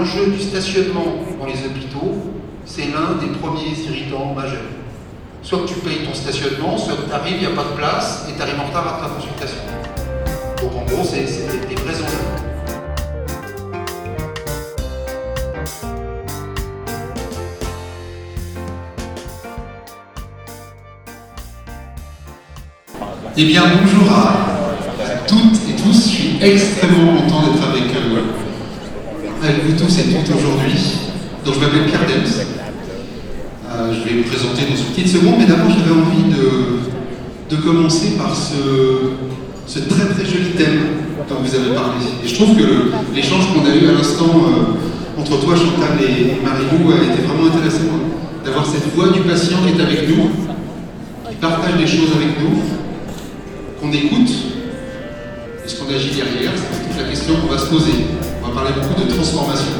l'enjeu du stationnement dans les hôpitaux, c'est l'un des premiers irritants majeurs. Soit tu payes ton stationnement, soit que tu arrives, il n'y a pas de place et tu arrives en retard à ta consultation. Donc en gros, c'est des, des vrais enjeux. Eh bien, bonjour à toutes et tous. Je suis extrêmement content d'être vous et toutes aujourd'hui. Donc, je m'appelle Pierre Dems. Euh, je vais me présenter dans une petite seconde, mais d'abord, j'avais envie de, commencer par ce, ce très très joli thème dont vous avez parlé. Et je trouve que l'échange qu'on a eu à l'instant euh, entre toi, Chantal et Marie-Lou a été vraiment intéressant. D'avoir cette voix du patient qui est avec nous, qui partage des choses avec nous, qu'on écoute, est-ce qu'on agit derrière C'est toute la question qu'on va se poser. On va parler beaucoup de transformation.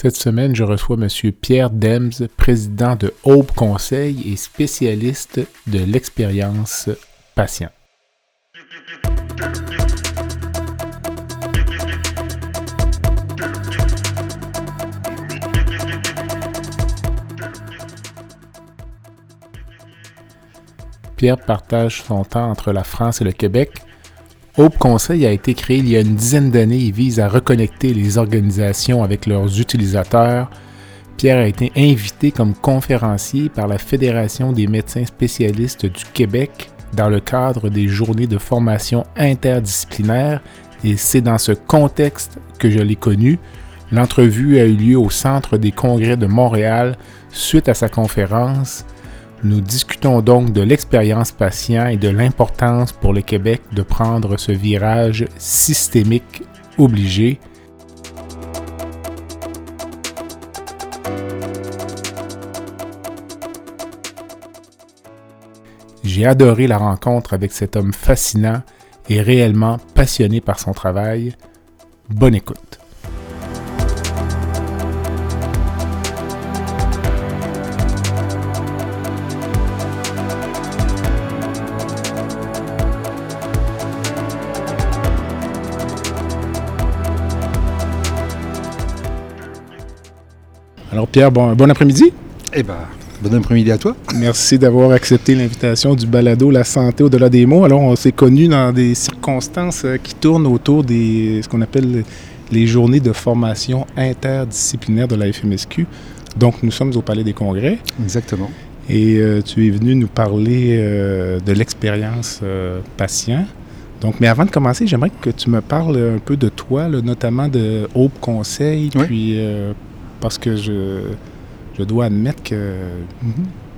Cette semaine, je reçois M. Pierre Dems, président de Hope Conseil et spécialiste de l'expérience patient. Pierre partage son temps entre la France et le Québec. Hope Conseil a été créé il y a une dizaine d'années et vise à reconnecter les organisations avec leurs utilisateurs. Pierre a été invité comme conférencier par la Fédération des médecins spécialistes du Québec dans le cadre des journées de formation interdisciplinaire et c'est dans ce contexte que je l'ai connu. L'entrevue a eu lieu au Centre des congrès de Montréal suite à sa conférence. Nous discutons donc de l'expérience patient et de l'importance pour le Québec de prendre ce virage systémique obligé. J'ai adoré la rencontre avec cet homme fascinant et réellement passionné par son travail. Bonne écoute. Pierre, bon, bon après-midi. Eh bien, bon après-midi à toi. Merci d'avoir accepté l'invitation du balado La santé au-delà des mots. Alors, on s'est connus dans des circonstances euh, qui tournent autour des ce qu'on appelle les journées de formation interdisciplinaire de la FMSQ. Donc, nous sommes au Palais des Congrès. Exactement. Et euh, tu es venu nous parler euh, de l'expérience euh, patient. Donc, mais avant de commencer, j'aimerais que tu me parles un peu de toi, là, notamment de Hope Conseil, Oui. puis euh, parce que je, je dois admettre que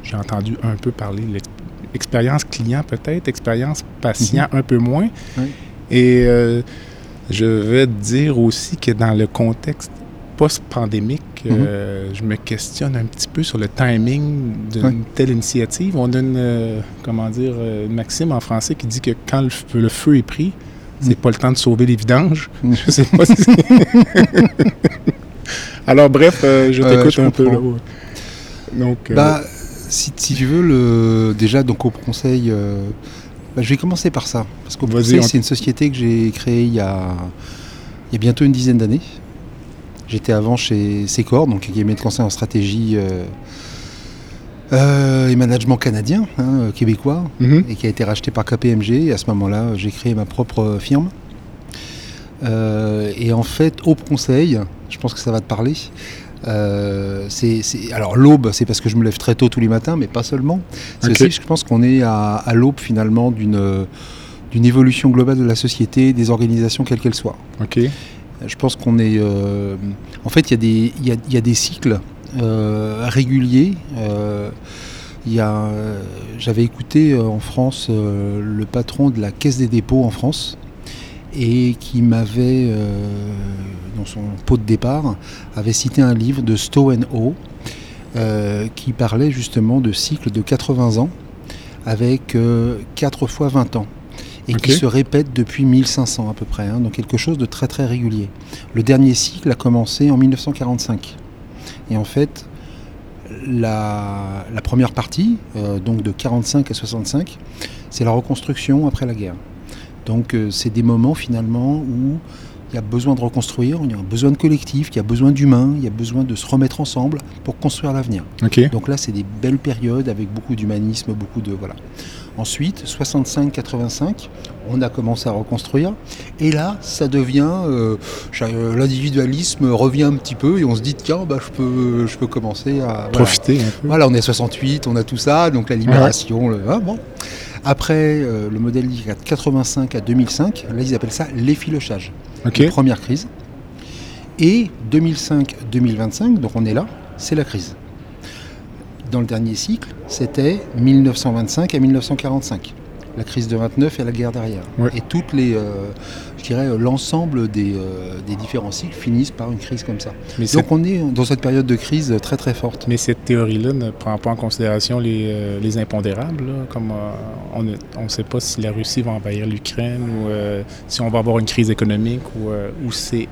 j'ai entendu un peu parler de l'ex- expérience client peut-être, expérience patient un peu moins. Oui. Et euh, je vais dire aussi que dans le contexte post-pandémique, euh, je me questionne un petit peu sur le timing d'une Oui. telle initiative. On a une, euh, comment dire, une maxime en français qui dit que quand le feu, le feu est pris, c'est pas le temps de sauver les vidanges. Je sais pas si... Alors bref, euh, je Ouais, t'écoute un peu. Là, ouais. Donc, euh, Bah, si, si tu veux, le, déjà, donc au conseil, euh, bah, je vais commencer par ça. Parce qu'au conseil, on- c'est une société que j'ai créée il y, a, il y a bientôt une dizaine d'années. J'étais avant chez Secor, donc qui est de conseil en stratégie euh, euh, et management canadien, hein, euh, québécois, mhm. et qui a été racheté par KPMG. Et à ce moment-là, j'ai créé ma propre firme. Euh, et en fait, au conseil, je pense que ça va te parler, Euh, c'est, c'est- alors l'aube, c'est parce que je me lève très tôt tous les matins, mais pas seulement. C'est Ok. aussi, je pense qu'on est à, à l'aube finalement d'une, euh, d'une évolution globale de la société, des organisations quelles qu'elles soient. OK. Je pense qu'on est. euh, en fait, il y, a des- il y a, y a des cycles euh, réguliers. il y a, J'avais écouté en France le patron de la Caisse des dépôts en France et qui m'avait, euh, dans son pot de départ, avait cité un livre de Stowe O euh, qui parlait justement de cycles de 80 ans avec 4 fois 20 ans et qui se répète depuis 1500 à peu près, hein, donc quelque chose de très très régulier. Le dernier cycle a commencé en 1945 et en fait la, la première partie, euh, donc de 45 à 65, c'est la reconstruction après la guerre. Donc euh, c'est des moments finalement où il y a besoin de reconstruire, il y a besoin de collectif, il y a besoin d'humains, il y a besoin de se remettre ensemble pour construire l'avenir. Donc là, c'est des belles périodes avec beaucoup d'humanisme, beaucoup de voilà. Ensuite, 65-85, on a commencé à reconstruire, et là, ça devient euh, euh, l'individualisme revient un petit peu, et on se dit tiens, bah, je peux, je peux commencer à voilà. Profiter un peu. Voilà, on est 68, on a tout ça, donc la libération. le- hein, bon. Après, euh, le modèle de 85 à 2005, là, ils appellent ça l'effilochage première crise. Et 2005-2025, donc on est là, c'est la crise. Dans le dernier cycle, c'était 1925 à 1945. La crise de 29 et la guerre derrière. Ouais. Et toutes les, euh, je dirais, euh, l'ensemble des, euh, des différents cycles finissent par une crise comme ça. Mais, cette, Donc on est dans cette période de crise très très forte. mais cette théorie-là ne prend pas en considération les, euh, les impondérables, là, comme on ne on sait pas si la Russie va envahir l'Ukraine ou si on va avoir une crise économique ou, ou c'est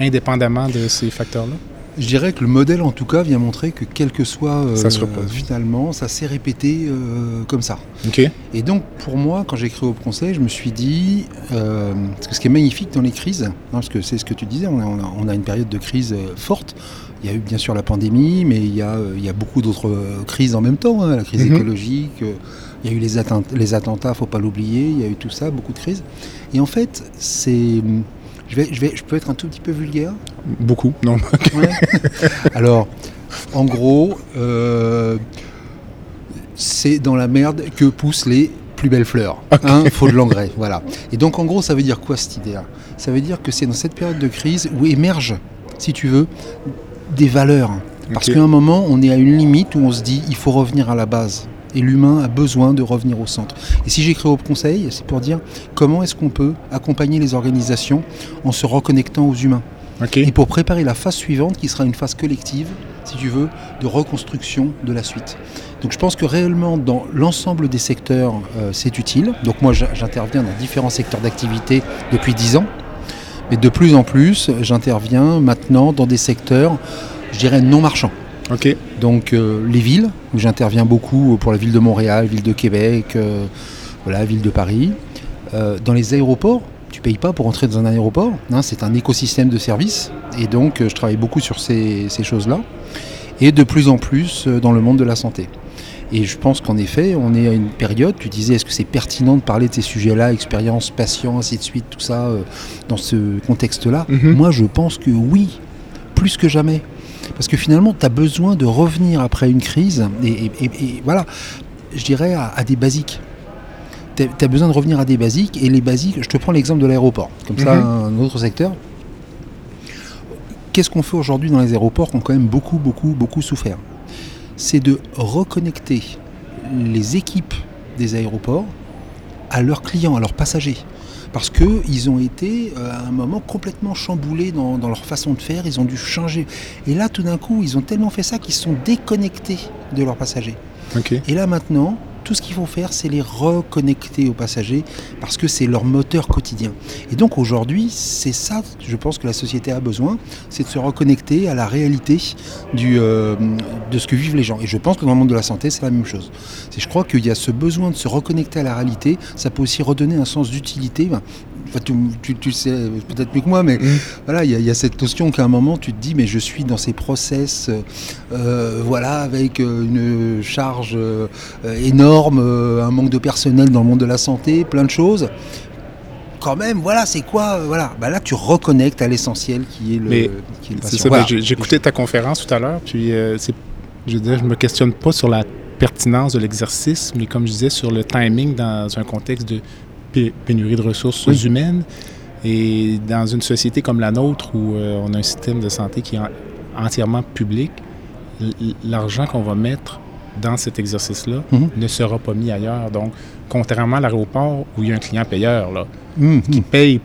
indépendamment de ces facteurs-là? Je dirais que le modèle, en tout cas, vient montrer que quel que soit euh, Ça se finalement, ça s'est répété euh, comme ça. OK. Et donc, pour moi, quand j'ai créé au Conseil, je me suis dit, euh, parce que ce qui est magnifique dans les crises, hein, parce que c'est ce que tu disais, on a, on une période de crise euh, forte. Il y a eu bien sûr la pandémie, mais il y a, il y a beaucoup d'autres crises en même temps. hein, la crise Mhm. écologique, il y a eu les, attent- les attentats, faut pas l'oublier. Il y a eu tout ça, beaucoup de crises. Et en fait, c'est, je vais, je vais, je peux être un tout petit peu vulgaire. Beaucoup. Non. Ouais. Alors, en gros, euh, c'est dans la merde que poussent les plus belles fleurs. Il faut de l'engrais, voilà. Et donc, en gros, ça veut dire quoi cette idée-là? Ça veut dire que c'est dans cette période de crise où émergent, si tu veux, des valeurs. Parce qu'à un moment, on est à une limite où on se dit, il faut revenir à la base. Et l'humain a besoin de revenir au centre. Et si créé au conseil, c'est pour dire comment est-ce qu'on peut accompagner les organisations en se reconnectant aux humains et pour préparer la phase suivante qui sera une phase collective, si tu veux, de reconstruction de la suite. Donc je pense que réellement dans l'ensemble des secteurs, euh, c'est utile. Donc moi j'interviens dans différents secteurs d'activité depuis 10 ans, mais de plus en plus j'interviens maintenant dans des secteurs, je dirais, non marchands. OK. Donc euh, les villes, où j'interviens beaucoup pour la ville de Montréal, ville de Québec, euh, voilà, ville de Paris. Euh, dans les aéroports, tu payes pas pour entrer dans un aéroport, hein, c'est un écosystème de services. Et donc je travaille beaucoup sur ces, ces choses-là. Et de plus en plus dans le monde de la santé. Et je pense qu'en effet, on est à une période, tu disais, est-ce que c'est pertinent de parler de ces sujets-là, expérience, patient, ainsi de suite, tout ça, dans ce contexte-là? Mhm. Moi, je pense que oui, plus que jamais. Parce que finalement, tu as besoin de revenir après une crise, et, et- et- et voilà, je dirais à, à des basiques. Tu as besoin de revenir à des basiques, et les basiques, je te prends l'exemple de l'aéroport, comme ça, Mhm. un autre secteur. Qu'est-ce qu'on fait aujourd'hui dans les aéroports qui ont quand même beaucoup, beaucoup, beaucoup souffert? C'est de reconnecter les équipes des aéroports à leurs clients, à leurs passagers. Parce qu'ils ont été euh, à un moment complètement chamboulés dans, dans leur façon de faire, ils ont dû changer. Et là, tout d'un coup, ils ont tellement fait ça qu'ils sont déconnectés de leurs passagers. Et là maintenant, tout ce qu'il faut faire, c'est les reconnecter aux passagers parce que c'est leur moteur quotidien. Et donc aujourd'hui, c'est ça, je pense que la société a besoin, c'est de se reconnecter à la réalité euh, de ce que vivent les gens. Et je pense que dans le monde de la santé, c'est la même chose. Je crois qu'il y a ce besoin de se reconnecter à la réalité, ça peut aussi redonner un sens d'utilité. Enfin, tu, tu- sais peut-être mieux que moi, mais Mm. voilà, il y, a- il y a cette notion qu'à un moment, tu te dis, mais je suis dans ces process, euh, euh, voilà, avec euh, une charge euh, énorme, un manque de personnel dans le monde de la santé, plein de choses. quand même, voilà, c'est quoi Voilà, bah là, tu reconnectes à l'essentiel qui est le, Mais qui est le ça, Voilà. j'écoutais ta conférence tout à l'heure, puis euh, je dire, je me questionne pas sur la pertinence de l'exercice, mais comme je disais, sur le timing dans un contexte de pénurie de ressources Oui. humaines et dans une société comme la nôtre où euh, on a un système de santé qui est en- entièrement public, l'argent qu'on va mettre dans cet exercice-là Mhm. ne sera pas mis ailleurs. Donc, contrairement à l'aéroport où il y a un client payeur, là, hum. il paye,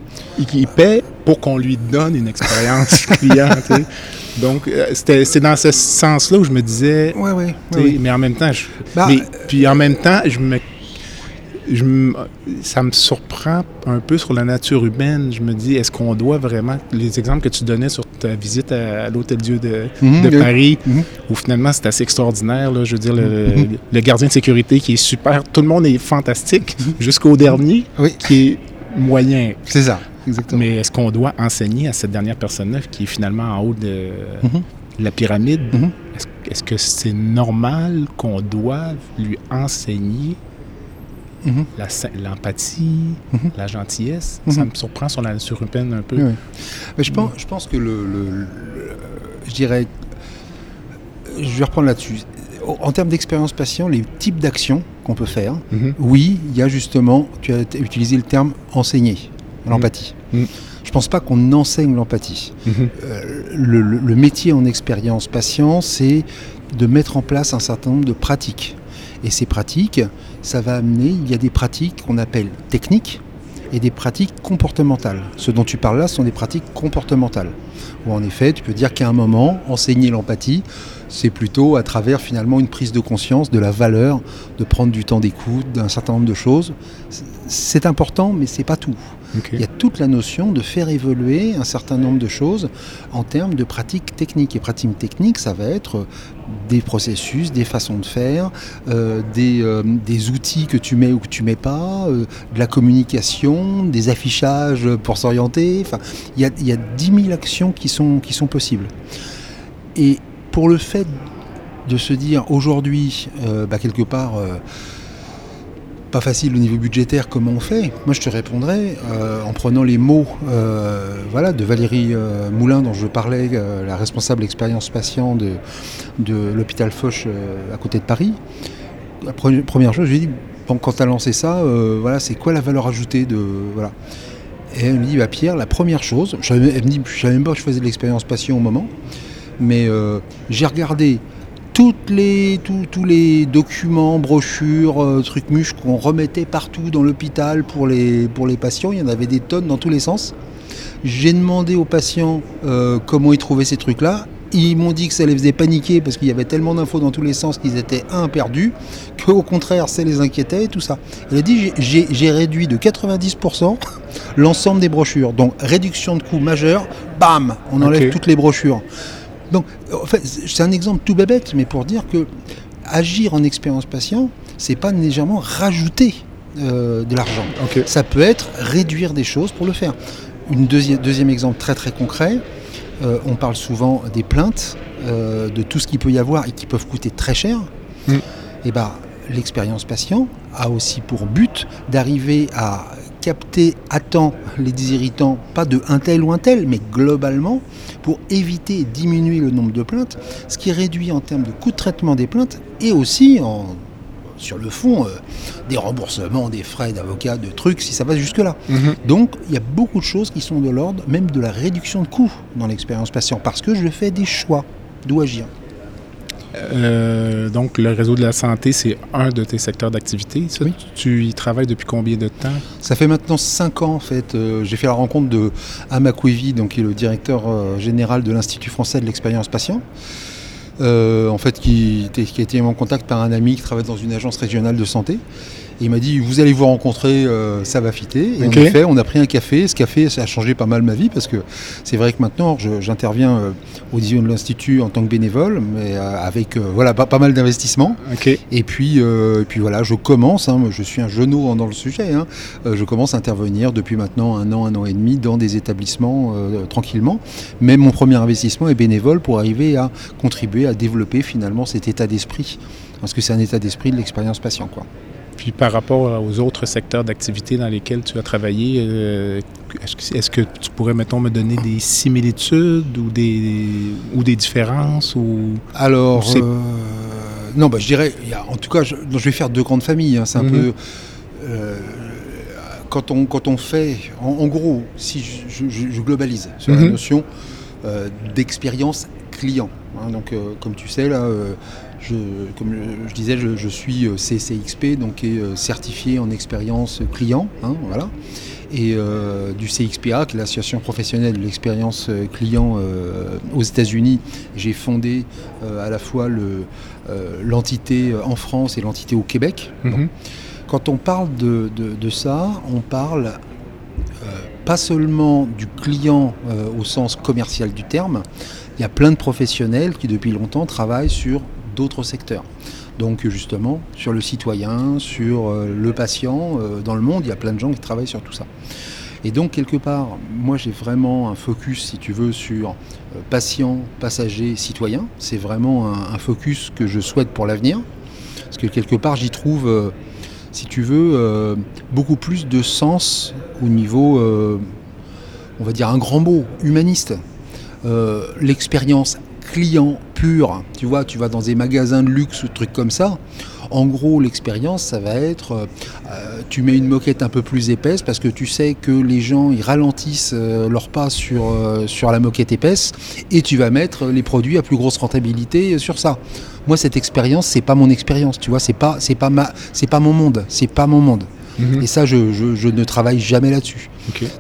il paie pour qu'on lui donne une expérience client. tu sais. Donc, euh, c'est dans ce sens-là où je me disais, sais, ouais. mais en même temps, je, Bah, mais- puis en même temps, je me, je ça me surprend un peu sur la nature humaine. Je me dis, est-ce qu'on doit vraiment, les exemples que tu donnais sur ta visite à, à l'Hôtel Dieu de, Mhm, de oui. Paris, Mhm. où finalement c'est assez extraordinaire. Là, je veux dire, le, Mhm. le gardien de sécurité qui est super, tout le monde est fantastique, jusqu'au dernier Oui. qui est moyen. C'est ça, exactement. Mais est-ce qu'on doit enseigner à cette dernière personne-là qui est finalement en haut de Mhm. la pyramide? Mhm. Est-ce est-ce que c'est normal qu'on doive lui enseigner Mhm. l'empathie, Mhm. la gentillesse? Mhm. Ça me surprend sur la un peu. Oui, oui. Mais je, pense, je pense que le, le- le- je dirais, je vais reprendre là-dessus. En- termes d'expérience patient, les types d'actions qu'on peut faire, oui, il y a justement, tu as utilisé le terme enseigner l'empathie. Je pense pas qu'on enseigne l'empathie. Euh, le métier en expérience patient, c'est de mettre en place un certain nombre de pratiques. Et ces pratiques, ça va amener, il y a des pratiques qu'on appelle techniques et des pratiques comportementales. Ce dont tu parles là sont des pratiques comportementales. Où en effet, tu peux dire qu'à un moment, enseigner l'empathie, c'est plutôt à travers finalement une prise de conscience de la valeur de prendre du temps d'écoute, d'un certain nombre de choses. C'est important, mais c'est pas tout. Il y a toute la notion de faire évoluer un certain nombre de choses en termes de pratiques techniques. Et pratiques techniques, ça va être des processus, des façons de faire, euh, des, euh, des outils que tu mets ou que tu mets pas, euh, de la communication, des affichages pour s'orienter. Enfin, il y a, il y a 10 000 actions qui sont, qui sont possibles. Et pour le fait de se dire aujourd'hui, euh, bah, quelque part, euh, pas facile au niveau budgétaire, comment on fait? Moi, je te répondrais euh, en prenant les mots euh, voilà, de Valérie euh, Moulin, dont je parlais, la responsable expérience patient de, de l'hôpital Foch à côté de Paris. La pre- première chose, je lui ai dit, bon, quand tu as lancé ça, voilà, c'est quoi la valeur ajoutée de. Voilà. Et elle me dit, bah, Pierre, la première chose, je elle me dit, je savais même pas que je faisais de l'expérience patient au moment, mais j'ai regardé toutes les, tous- tous les documents, brochures, euh, trucs mûches qu'on remettait partout dans l'hôpital pour les, pour les patients. Il y en avait des tonnes dans tous les sens. J'ai demandé aux patients euh, comment ils trouvaient ces trucs-là. Ils m'ont dit que ça les faisait paniquer parce qu'il y avait tellement d'infos dans tous les sens qu'ils étaient un perdus, qu'au contraire ça les inquiétait et tout ça. Elle a dit j'ai- réduit de 90% l'ensemble des brochures. Donc réduction de coûts majeure, bam, on enlève toutes les brochures. Donc, en fait, c'est un exemple tout bébête, mais pour dire que agir en expérience patient, c'est pas légèrement rajouter euh, de l'argent. Ça peut être réduire des choses pour le faire. Une deuxième, deuxième exemple très très concret, euh, on parle souvent des plaintes, euh, de tout ce qu'il peut y avoir et qui peuvent coûter très cher. Mm. Et ben, l'expérience patient a aussi pour but d'arriver à capter à temps les irritants, pas de un tel ou un tel, mais globalement, pour éviter et diminuer le nombre de plaintes, ce qui réduit en termes de coût de traitement des plaintes et aussi en, sur le fond euh, des remboursements, des frais d'avocat, de trucs, si ça va jusque-là. Mhm. Donc il y a beaucoup de choses qui sont de l'ordre même de la réduction de coûts dans l'expérience patient, parce que je fais des choix d'où agir. Euh, donc, le réseau de la santé, c'est un de tes secteurs d'activité. Oui. Tu y travailles depuis combien de temps? Ça fait maintenant 5 ans en fait. euh, J'ai fait la rencontre de Amakwevi, donc qui est le directeur euh, général de l'Institut français de l'expérience patient. En fait, qui, qui a été mis en contact par un ami qui travaille dans une agence régionale de santé. Et il m'a dit Vous allez vous rencontrer, euh, ça va fitter. Et en effet, on a pris un café. Ce café, ça a changé pas mal ma vie parce que c'est vrai que maintenant, j'interviens euh, au Division de l'Institut en tant que bénévole, mais euh, avec voilà, pas, pas mal d'investissements. Et puis, et puis voilà, je commence, hein, je suis un genou dans le sujet, hein, je commence à intervenir depuis maintenant un an, un an et demi dans des établissements tranquillement. Mais mon premier investissement est bénévole pour arriver à contribuer à développer finalement cet état d'esprit. Parce que c'est un état d'esprit de l'expérience patient. Quoi. Puis par rapport aux autres secteurs d'activité dans lesquels tu as travaillé, est-ce que, tu pourrais, mettons, me donner des similitudes ou des, ou des différences ou, Alors, non, bah, je dirais, en tout cas, je, vais faire deux grandes familles. Hein. c'est un mhm. peu quand on, quand on fait, en, gros, si je, globalise sur la mhm. notion euh, d'expérience client. Hein. donc, euh, comme tu sais, là, euh, je, comme je, disais, je, suis CCXP, donc certifié en expérience client. Hein, voilà. Et du CXPA, qui est l'association professionnelle de l'expérience client aux États-Unis, j'ai fondé à la fois l'entité en France et l'entité au Québec. Mhm. Quand on parle de, ça, on parle euh, pas seulement du client euh, au sens commercial du terme, il y a plein de professionnels qui depuis longtemps travaillent sur d'autres secteurs. Donc justement, sur le citoyen, sur euh, le patient, dans le monde, il y a plein de gens qui travaillent sur tout ça. Et donc quelque part, moi j'ai vraiment un focus, si tu veux, sur patient, passager, citoyen. C'est vraiment un, focus que je souhaite pour l'avenir. Parce que quelque part, j'y trouve si tu veux, euh, beaucoup plus de sens au niveau, euh, on va dire un grand mot, humaniste. Euh, l'expérience client pure, tu vois, tu vas dans des magasins de luxe ou trucs comme ça. En gros, l'expérience, ça va être, tu mets une moquette un peu plus épaisse parce que tu sais que les gens ils ralentissent leur pas sur, sur la moquette épaisse et tu vas mettre les produits à plus grosse rentabilité sur ça. Moi cette expérience c'est pas mon expérience tu vois c'est pas c'est pas ma c'est pas mon monde c'est pas mon monde mhm. et ça je, ne travaille jamais là-dessus.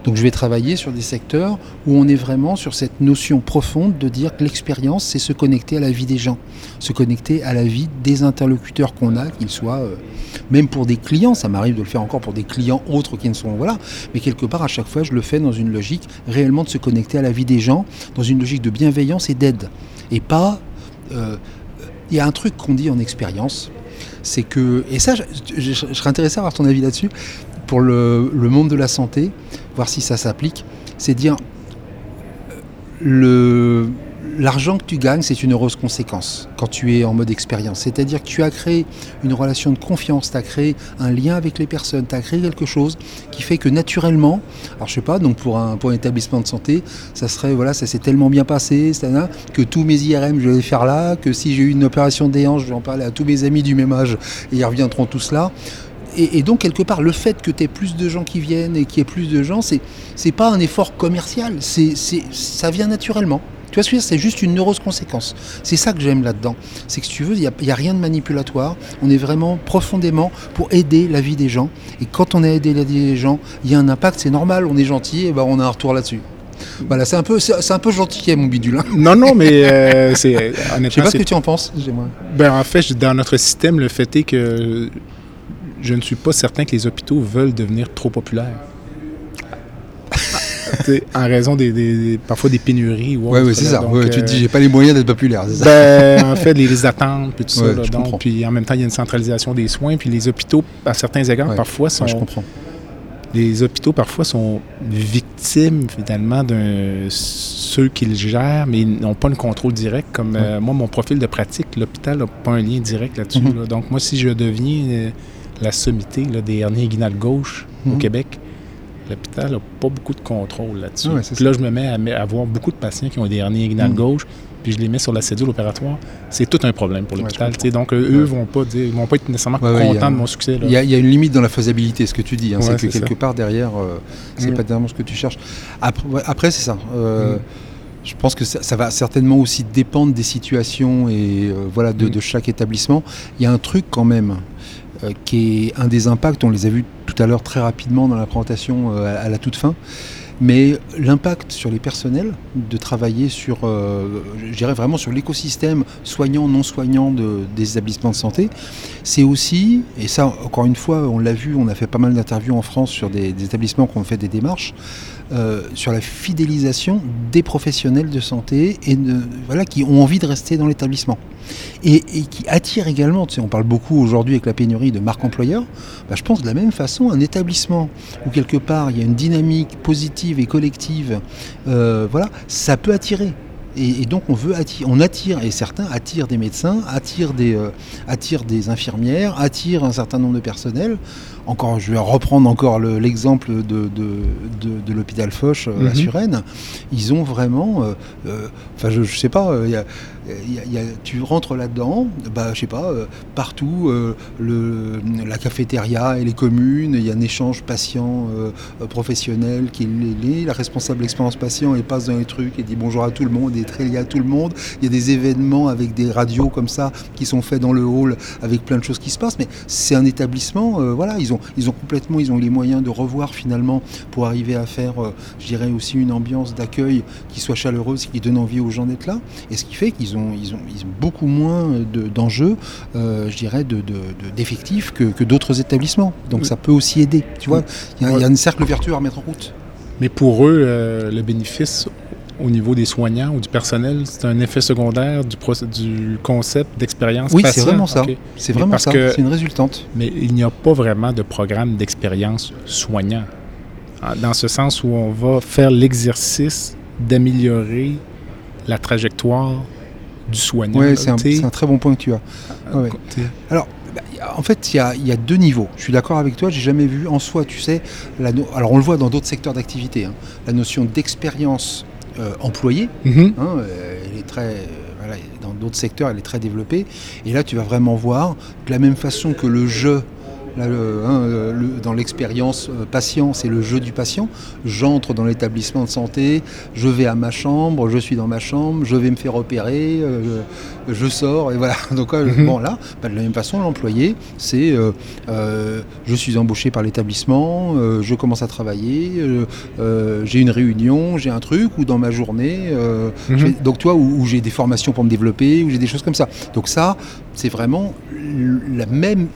Donc je vais travailler sur des secteurs où on est vraiment sur cette notion profonde de dire que l'expérience c'est se connecter à la vie des gens se connecter à la vie des interlocuteurs qu'on a qu'ils soient euh, même pour des clients. Ça m'arrive de le faire encore pour des clients autres qui ne sont voilà mais quelque part à chaque fois je le fais dans une logique réellement de se connecter à la vie des gens dans une logique de bienveillance et d'aide. Et pas euh, il y a un truc qu'on dit en expérience, c'est que, et ça, je, serais intéressé à avoir ton avis là-dessus, pour le, monde de la santé, voir si ça s'applique, c'est dire le, l'argent que tu gagnes, c'est une heureuse conséquence quand tu es en mode expérience. C'est-à-dire que tu as créé une relation de confiance, tu as créé un lien avec les personnes, tu as créé quelque chose qui fait que naturellement, alors je sais pas, pour un, pour établissement de santé, ça serait, voilà, ça s'est tellement bien passé, que tous mes IRM, je vais les faire là, que si j'ai eu une opération des hanches, je vais en parler à tous mes amis du même âge et ils reviendront tous là. Et, donc, quelque part, le fait que tu aies plus de gens qui viennent et qu'il y ait plus de gens, c'est, c'est pas un effort commercial, c'est, ça vient naturellement. Tu vois ce que C'est juste une heureuse conséquence. C'est ça que j'aime là-dedans. C'est que si tu veux, il n'y a, rien de manipulatoire. On est vraiment profondément pour aider la vie des gens. Et quand on a aidé la vie des gens, il y a un impact, c'est normal, on est gentil, et ben on a un retour là-dessus. Voilà, c'est un peu, c'est un peu gentil, mon bidule. Hein. Non, non, mais euh, c'est. Je sais pas ce que tu en penses. Ben, en fait, dans notre système, le fait est que je ne suis pas certain que les hôpitaux veulent devenir trop populaires en raison des, parfois des pénuries. Oui, ouais, c'est ça. tu te dis, j'ai pas les moyens d'être populaire. Ben, en fait, les, attentes, puis tout ça. puis en même temps, il y a une centralisation des soins. Puis les hôpitaux, à certains égards, parfois, sont. je comprends. Les hôpitaux, parfois, sont victimes, finalement, de ceux qu'ils gèrent, mais ils n'ont pas le contrôle direct. Comme euh, moi, mon profil de pratique, l'hôpital n'a pas un lien direct là-dessus. Mhm. Donc, moi, si je deviens euh, la sommité des hernies inguinales gauche au mhm. Québec, l'hôpital n'a pas beaucoup de contrôle là-dessus. puis là, je me mets à, avoir beaucoup de patients qui ont des hernies inguinales mm. gauche, puis je les mets sur la cédule opératoire. C'est tout un problème pour l'hôpital. donc, eux ne vont, pas vont pas être nécessairement contents de mon succès. Il y, a une limite dans la faisabilité, ce que tu dis. Hein, c'est que quelque part, derrière, euh, c'est mm. pas vraiment ce que tu cherches. Après, c'est ça. Euh, mm. Je pense que ça, va certainement aussi dépendre des situations et euh, voilà de, chaque établissement. Il y a un truc quand même euh, qui est un des impacts, on les a vus tout à l'heure très rapidement dans la présentation euh, à la toute fin, mais l'impact sur les personnels de travailler sur, euh, je dirais vraiment sur l'écosystème soignant, non soignant des établissements de santé, c'est aussi, et ça encore une fois, on l'a vu, on a fait pas mal d'interviews en France sur des, établissements qui ont fait des démarches, sur la fidélisation des professionnels de santé et voilà, qui ont envie de rester dans l'établissement et, qui attire également, on parle beaucoup aujourd'hui avec la pénurie de marques employeurs, bah, je pense de la même façon, un établissement où quelque part il y a une dynamique positive et collective, euh, voilà, ça peut attirer. Et, et donc on veut attirer, on attire, et certains attirent des médecins, attirent des, euh, attirent des infirmières, attirent un certain nombre de personnels. Encore, je vais reprendre encore le- l'exemple de, de, de- de l'hôpital Foch euh, à Mhm. Suresnes. Ils ont vraiment, euh, enfin je, je sais pas, il y a- il y a- il y a- tu rentres là-dedans, bah je sais pas, partout, le, la cafétéria et les communes, il y a un échange patient professionnel qui est la responsable expérience patient, elle passe dans les trucs et dit bonjour à tout le monde, et très liée à tout le monde. Il y a des événements avec des radios comme ça qui sont faits dans le hall avec plein de choses qui se passent, mais c'est un établissement, euh, voilà, ils ont, ils ont complètement, ils ont les moyens de revoir finalement pour arriver à faire, euh, je dirais aussi une ambiance d'accueil qui soit chaleureuse, qui donne envie aux gens d'être là, et ce qui fait qu'ils ont, ils ont, ils ont beaucoup moins de- d'enjeux, euh, je dirais, de- de- de- d'effectifs que, que d'autres établissements. Donc ça peut aussi aider, tu vois, il y, a- il y a un cercle vertueux à remettre en route. Mais pour eux, euh, le bénéfice au niveau des soignants ou du personnel, c'est un effet secondaire du, concept d'expérience Oui, c'est patient. vraiment ça. C'est vraiment parce ça, que- c'est une résultante. Mais il n'y a pas vraiment de programme d'expérience soignant. Ah, Dans ce sens où on va faire l'exercice d'améliorer la trajectoire du soignant. Oui, c'est un, c'est très bon point que tu as. ouais, sais, Alors, bah, en fait, il y a, il y a deux niveaux. Je suis d'accord avec toi, j'ai jamais vu en soi, tu sais, la no- alors on le voit dans d'autres secteurs d'activité, hein, la notion d'expérience euh, employée, Mhm. hein, euh, elle est très, euh, voilà, dans d'autres secteurs, elle est très développée. Et là, tu vas vraiment voir, de la même façon que le jeu, là, le- hein, le- dans l'expérience euh, patient, c'est le jeu du patient. J'entre dans l'établissement de santé, je vais à ma chambre, je suis dans ma chambre, je vais me faire opérer, euh, je, je sors, et voilà. Donc, Mhm. bon, là, bah, de la même façon, l'employé, c'est euh, euh, je suis embauché par l'établissement, je commence à travailler, j'ai une réunion, j'ai un truc, ou dans ma journée, Mhm. donc toi, où, où j'ai des formations pour me développer, où j'ai des choses comme ça. Donc ça, c'est vraiment la même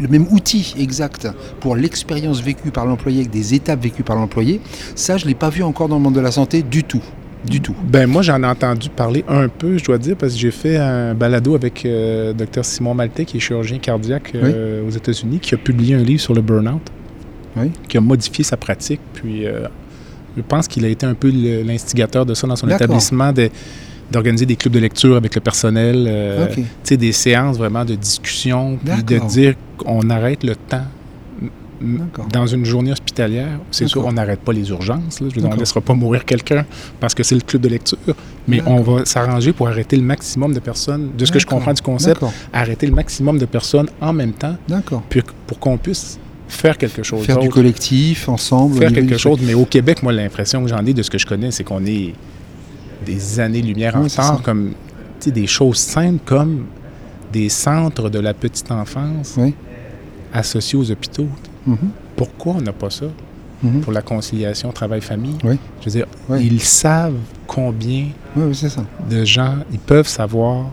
le même outil exact pour l'expérience vécue par l'employé avec des étapes vécues par l'employé, ça je l'ai pas vu encore dans le monde de la santé du tout. Du tout. Ben moi j'en ai entendu parler un peu, je dois dire, parce que j'ai fait un balado avec euh, Dr Simon Maltais, qui est chirurgien cardiaque euh, aux États-Unis, qui a publié un livre sur le burn-out, Oui. qui a modifié sa pratique. Puis euh, je pense qu'il a été un peu l'instigateur de ça dans son établissement, d'organiser des clubs de lecture avec le personnel, euh, des séances vraiment de discussion, puis de dire qu'on arrête le temps. Dans une journée hospitalière, c'est sûr, on n'arrête pas les urgences. là. Je veux dire, on ne laissera pas mourir quelqu'un parce que c'est le club de lecture. Mais on va s'arranger pour arrêter le maximum de personnes, de ce que je comprends du concept, arrêter le maximum de personnes en même temps puis pour qu'on puisse faire quelque chose Faire du collectif ensemble. faire quelque chose. Mais au Québec, moi, l'impression que j'en ai de ce que je connais, c'est qu'on est des années-lumière en Oui, retard, comme des choses simples comme des centres de la petite enfance Oui. associés aux hôpitaux. Mhm. Pourquoi on n'a pas ça Mhm. pour la conciliation travail-famille? Oui. Je veux dire, ils savent combien ça. de gens, ils peuvent savoir,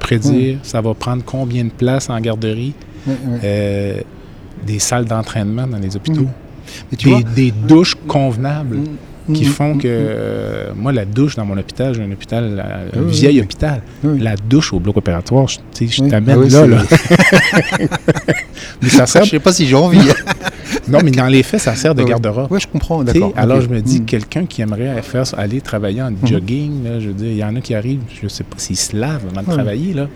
prédire, ça va prendre combien de place en garderie, euh, des salles d'entraînement dans les hôpitaux, vois, des, des douches convenables mm, qui mm, font mm, que, euh, moi, la douche dans mon hôpital, j'ai un hôpital, euh, un Oui, oui, vieil oui. hôpital, Oui. la douche au bloc opératoire, je, je Oui. t'amène Ah oui, là, là. mais ça sert, Je sais pas si j'ai envie. non, mais dans les faits, ça sert de Ouais. garde-robe. Ouais, je comprends, d'accord. alors je me dis, Mm. quelqu'un qui aimerait faire, aller travailler en jogging, là, je veux dire, il y en a qui arrivent, je sais pas s'ils se lavent avant de travailler, là.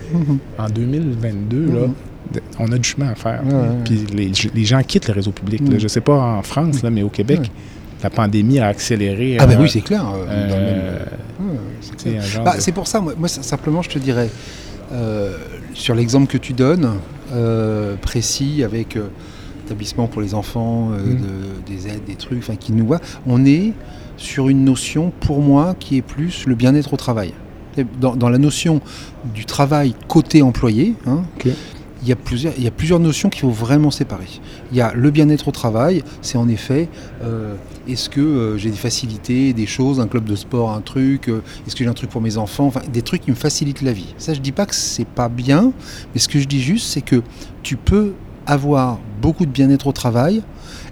En 2022, là, on a du chemin à faire. Puis les, les gens quittent le réseau public. là. Mhm. Je sais pas en France, là, mais au Québec. La pandémie a accéléré. Ah, ben oui, c'est clair. euh, c'est clair. C'est pour ça, moi, simplement, je te dirais, euh, sur l'exemple que tu donnes, euh, précis, avec établissement pour les enfants, euh, Mm. de- des aides, des trucs, enfin, qui nous voient, on est sur une notion, pour moi, qui est plus le bien-être au travail. Dans, dans la notion du travail côté employé, hein. Il y, a plusieurs, notions qu'il faut vraiment séparer. Il y a le bien-être au travail, c'est en effet, euh, est-ce que euh, j'ai des facilités, des choses, un club de sport, un truc, euh, est-ce que j'ai un truc pour mes enfants, des trucs qui me facilitent la vie. Ça, je dis pas que c'est pas bien, mais ce que je dis juste, c'est que tu peux avoir beaucoup de bien-être au travail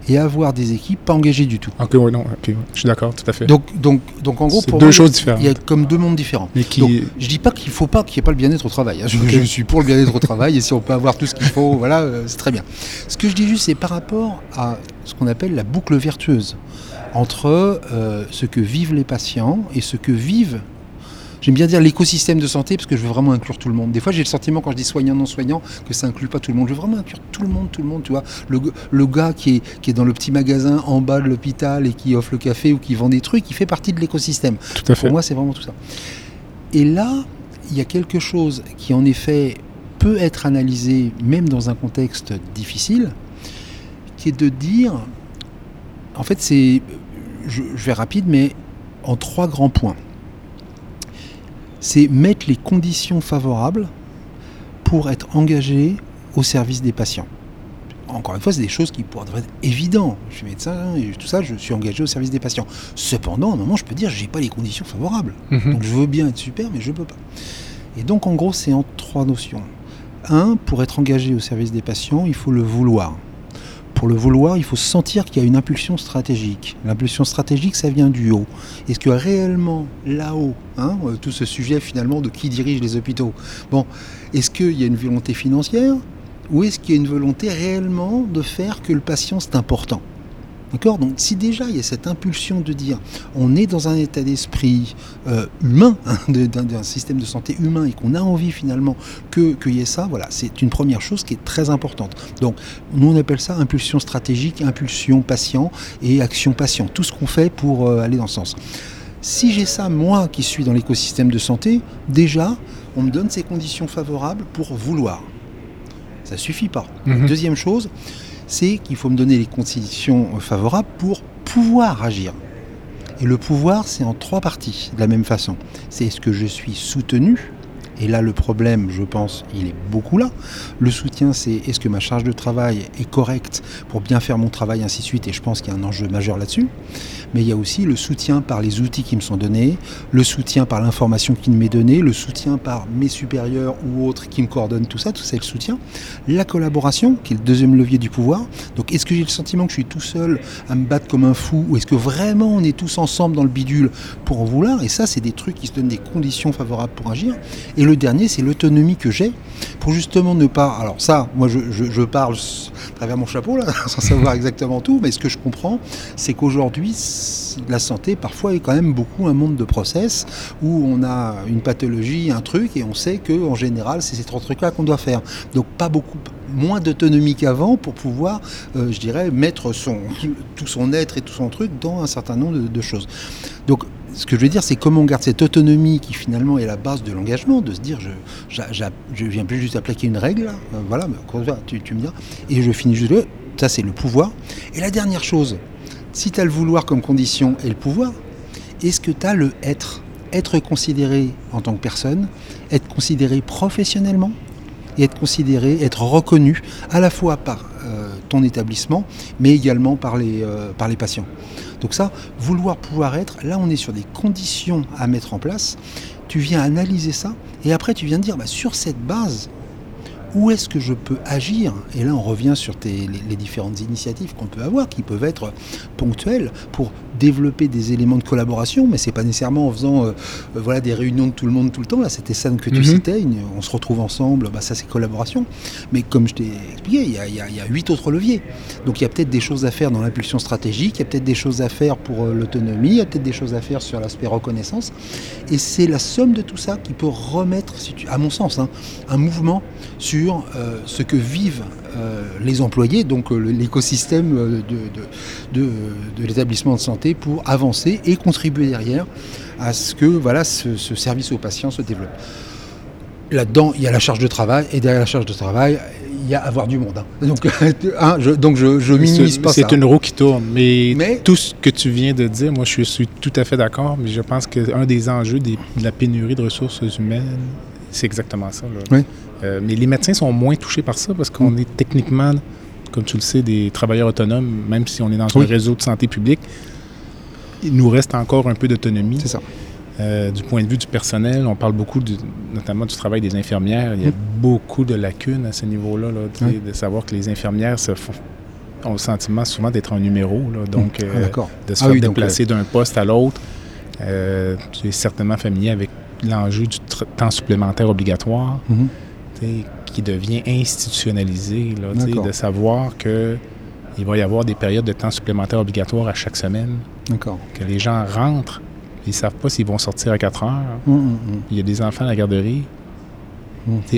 et avoir des équipes pas engagées du tout. Ok, ouais, non, je suis d'accord, tout à fait. Donc, donc, donc en gros, pour deux moi, choses différentes. Il y a comme deux mondes différents. mais qui. Donc, je dis pas qu'il faut pas qu'il n'y ait pas le bien-être au travail. hein. Je suis pour le bien-être au travail et si on peut avoir tout ce qu'il faut, voilà, euh, c'est très bien. Ce que je dis juste, c'est par rapport à ce qu'on appelle la boucle vertueuse entre euh, ce que vivent les patients et ce que vivent J'aime bien dire l'écosystème de santé parce que je veux vraiment inclure tout le monde. Des fois, j'ai le sentiment quand je dis soignant, non soignant, que ça inclut pas tout le monde. Je veux vraiment inclure tout le monde, tout le monde. Tu vois, le, le gars qui est, qui est dans le petit magasin en bas de l'hôpital et qui offre le café ou qui vend des trucs, il fait partie de l'écosystème. Tout à fait. Pour moi, c'est vraiment tout ça. Et là, il y a quelque chose qui, en effet, peut être analysé même dans un contexte difficile, qui est de dire, en fait, c'est, je, je vais rapide, mais en trois grands points. C'est mettre les conditions favorables pour être engagé au service des patients. Encore une fois, c'est des choses qui pourraient être évidentes. Je suis médecin et tout ça, je suis engagé au service des patients. Cependant, à un moment, je peux dire, j'ai pas les conditions favorables. Mhm. Donc je veux bien être super, mais je peux pas. Et donc, en gros, c'est en trois notions. Un, pour être engagé au service des patients, il faut le vouloir. Pour le vouloir, il faut sentir qu'il y a une impulsion stratégique. L'impulsion stratégique, ça vient du haut. Est-ce que réellement, là-haut, hein, euh, tout ce sujet finalement de qui dirige les hôpitaux, bon, est-ce qu'il y a une volonté financière? Ou est-ce qu'il y a une volonté réellement de faire que le patient, c'est important? D'accord Donc si déjà il y a cette impulsion de dire on est dans un état d'esprit euh, humain, hein, d'un système de santé humain et qu'on a envie finalement que qu'il y ait ça, voilà, c'est une première chose qui est très importante. Donc nous on appelle ça impulsion stratégique, impulsion patient et action patient, tout ce qu'on fait pour euh, aller dans ce sens. Si j'ai ça, moi qui suis dans l'écosystème de santé, déjà, on me donne ces conditions favorables pour vouloir. Ça suffit pas. Mhm. Deuxième chose, c'est qu'il faut me donner les conditions favorables pour pouvoir agir. Et le pouvoir, c'est en trois parties, de la même façon. C'est est-ce que je suis soutenu et là, le problème, je pense, il est beaucoup là. Le soutien, c'est est-ce que ma charge de travail est correcte pour bien faire mon travail, ainsi de suite. Et je pense qu'il y a un enjeu majeur là-dessus. Mais il y a aussi le soutien par les outils qui me sont donnés, le soutien par l'information qui m'est donnée, le soutien par mes supérieurs ou autres qui me coordonnent tout ça, tout ça le soutien. La collaboration, qui est le deuxième levier du pouvoir. Donc est-ce que j'ai le sentiment que je suis tout seul à me battre comme un fou ou est-ce que vraiment on est tous ensemble dans le bidule pour en vouloir? Et ça, c'est des trucs qui se donnent des conditions favorables pour agir. Le dernier, c'est l'autonomie que j'ai pour justement ne pas. Alors ça, moi je, parle à travers mon chapeau sans savoir exactement tout, mais ce que je comprends, c'est qu'aujourd'hui, la santé parfois est quand même beaucoup un monde de process où on a une pathologie, un truc, et on sait que en général, c'est ces trois trucs-là qu'on doit faire. Donc pas beaucoup moins d'autonomie qu'avant pour pouvoir, euh, je dirais, mettre son, tout son être et tout son truc dans un certain nombre de, de choses. Donc, ce que je veux dire, c'est comment on garde cette autonomie qui finalement est la base de l'engagement, de se dire, je, je viens plus juste appliquer une règle, là, euh, voilà, tu, tu me diras, et je finis juste là, ça c'est le pouvoir. Et la dernière chose, si tu as le vouloir comme condition et le pouvoir, est-ce que tu as le être? Être considéré en tant que personne, être considéré professionnellement, et être considéré, être reconnu à la fois par euh, ton établissement, mais également par les, euh, par les patients. Donc ça, vouloir pouvoir être, là on est sur des conditions à mettre en place, tu viens analyser ça, et après tu viens dire, bah, sur cette base, où est-ce que je peux agir? Et là, on revient sur les différentes initiatives qu'on peut avoir, qui peuvent être ponctuelles, pour développer des éléments de collaboration, mais c'est pas nécessairement en faisant euh, euh, voilà, des réunions de tout le monde tout le temps. Là, c'était ça que tu Mhm. citais, une- on se retrouve ensemble, bah, ça c'est collaboration. Mais comme je t'ai expliqué, il y, a, il y a- il y a huit autres leviers. Donc il y a peut-être des choses à faire dans l'impulsion stratégique, il y a peut-être des choses à faire pour euh, l'autonomie, il y a peut-être des choses à faire sur l'aspect reconnaissance. Et c'est la somme de tout ça qui peut remettre, si tu- à mon sens, hein, un mouvement sur euh, ce que vivent les employés, donc euh, l'écosystème euh, de, de, de- de l'établissement de santé pour avancer et contribuer derrière à ce que voilà, ce, ce service aux patients se développe. Là-dedans, il y a la charge de travail, et derrière la charge de travail, il y a avoir du monde. hein. Donc, hein, je, donc je, je minimise pas ça. C'est une roue qui tourne. Mais, Mais- tout ce que tu viens de dire, moi, je suis tout à fait d'accord. Mais je pense qu'un des enjeux des- de la pénurie de ressources humaines, c'est exactement ça. là. Oui. Euh, mais les médecins sont moins touchés par ça parce qu'on Mm. est techniquement, comme tu le sais, des travailleurs autonomes, même si on est dans Oui. un réseau de santé publique. Il nous reste encore un peu d'autonomie. C'est ça. Euh, du point de vue du personnel, on parle beaucoup du- notamment du travail des infirmières. Il y a beaucoup de lacunes à ce niveau-là, là, de savoir que les infirmières se font, ont le sentiment souvent d'être un numéro, là, donc Ah, euh, de se Ah oui, déplacer d'un poste à l'autre. Euh, tu es certainement familier avec l'enjeu du temps supplémentaire obligatoire, Mhm. Qui devient institutionnalisé, là, de savoir que il va y avoir des périodes de temps supplémentaire obligatoire à chaque semaine D'accord. que les gens rentrent Ils savent pas s'ils vont sortir à 4 heures. Hum, hum, hum. Il y a des enfants à la garderie.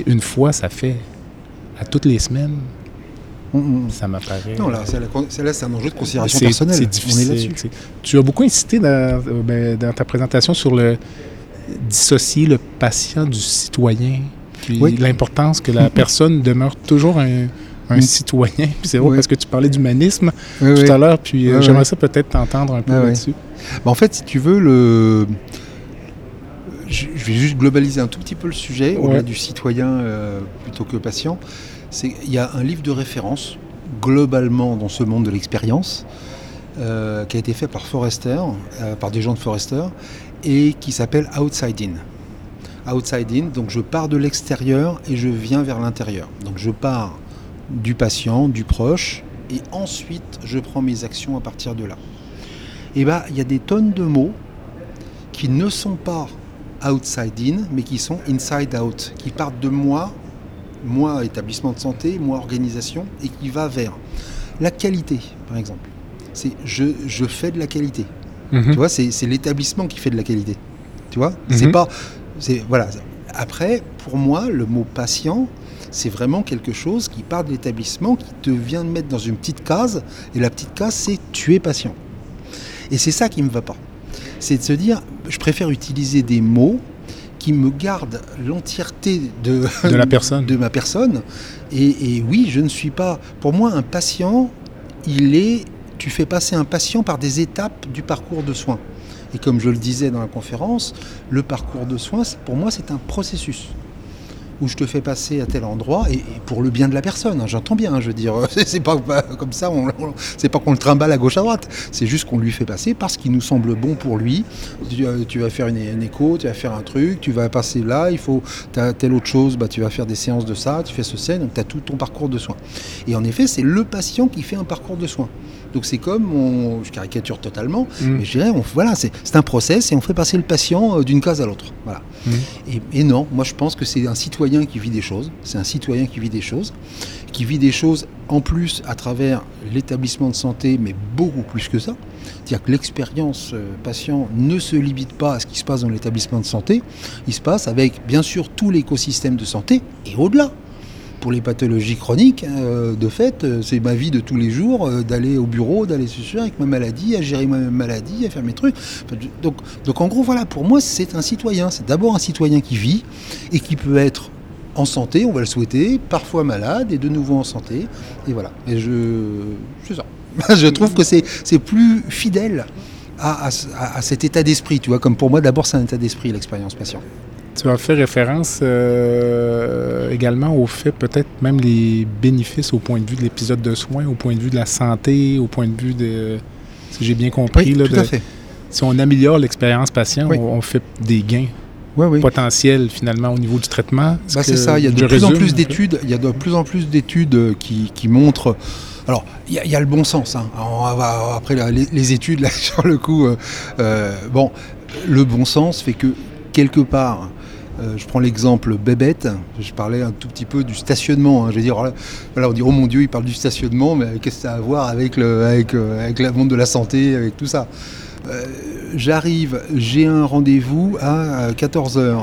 Une fois, ça fait. À toutes les semaines, ça m'apparaît. Non, là, c'est un enjeu de considération personnelle. C'est On est difficile. tu as beaucoup insisté dans, euh, ben, dans ta présentation sur le dissocier le patient du citoyen, puis Oui. l'importance que la personne demeure toujours un, un citoyen. Puis c'est vrai Oui. parce que tu parlais d'humanisme Oui, tout à l'heure, puis euh, j'aimerais ça peut-être t'entendre un peu ouais. là-dessus. Bah, en fait, si tu veux, le... je vais juste globaliser un tout petit peu le sujet, au-delà du citoyen euh, plutôt que patient. C'est il y a un livre de référence globalement dans ce monde de l'expérience euh, qui a été fait par Forrester, par des gens de Forrester, et qui s'appelle Outside In. Outside In, donc je pars de l'extérieur et je viens vers l'intérieur. Donc je pars du patient, du proche, et ensuite je prends mes actions à partir de là. Et bien, il y a des tonnes de mots qui ne sont pas outside in, mais qui sont inside out, qui partent de moi, moi établissement de santé, moi organisation, et qui va vers la qualité, par exemple. C'est je, je fais de la qualité. Mhm. Tu vois, c'est l'établissement qui fait de la qualité. Tu vois, Mhm. c'est pas, voilà. Après, pour moi, le mot patient, c'est vraiment quelque chose qui part de l'établissement, qui te vient de mettre dans une petite case, et la petite case, c'est tu es patient. Et c'est ça qui me va pas. C'est de se dire, je préfère utiliser des mots qui me gardent l'entièreté de, De la personne. de ma personne. Et, et oui, je ne suis pas. Pour moi, un patient, il est. Tu fais passer un patient par des étapes du parcours de soins. Et comme je le disais dans la conférence, le parcours de soins, pour moi, c'est un processus où je te fais passer à tel endroit et, pour le bien de la personne. hein, J'entends bien, hein, je veux dire, c'est pas, comme ça, c'est pas qu'on le trimballe à gauche à droite. C'est juste qu'on lui fait passer parce qu'il nous semble bon pour lui. Tu, euh, vas faire une, écho, tu vas faire un truc, tu vas passer là, il faut as telle autre chose, bah, tu vas faire des séances de ça, tu fais ce c'est, donc tu as tout ton parcours de soins. Et en effet, c'est le patient qui fait un parcours de soins. Donc c'est comme, on, je caricature totalement, Mm. mais je dirais, on- voilà, c'est c'est un process et on fait passer le patient euh, d'une case à l'autre. Voilà. Mm. Et, et non, moi je pense que c'est un citoyen qui vit des choses, c'est un citoyen qui vit des choses, qui vit des choses en plus à travers l'établissement de santé, mais beaucoup plus que ça. C'est-à-dire que l'expérience euh, patient ne se limite pas à ce qui se passe dans l'établissement de santé, il se passe avec bien sûr tout l'écosystème de santé et au-delà. Pour les pathologies chroniques, euh, de fait, euh, c'est ma vie de tous les jours euh, d'aller au bureau, d'aller se faire avec ma maladie, à gérer ma maladie, à faire mes trucs. Donc, donc en gros, voilà, pour moi, c'est un citoyen. C'est d'abord un citoyen qui vit et qui peut être en santé, on va le souhaiter, parfois malade et de nouveau en santé. Et voilà. Et je. C'est ça. je trouve que c'est plus fidèle à, à- à cet état d'esprit, tu vois. Comme pour moi, d'abord, c'est un état d'esprit, l'expérience patient. Tu as fait référence euh, également au fait, peut-être même les bénéfices au point de vue de l'épisode de soins, au point de vue de la santé, au point de vue de. Si j'ai bien compris, là, tout de- à fait. si on améliore l'expérience patient, Oui. on, on fait des gains Ouais, oui. potentiels finalement au niveau du traitement. Bah, c'est ça, il y a de plus en plus d'études, il y a de plus en plus d'études euh, qui, qui montrent. Alors, il y, a- il y a le bon sens. hein. Alors, après là, les, les études, là, sur le coup, euh, bon, le bon sens fait que quelque part, euh, je prends l'exemple bébête. Je parlais un tout petit peu du stationnement. hein. Je veux dire, on dit oh mon Dieu, il parle du stationnement, mais qu'est-ce que ça a à voir avec le, avec, euh, le monde de la santé, avec tout ça? Euh, J'arrive, j'ai un rendez-vous à 14 h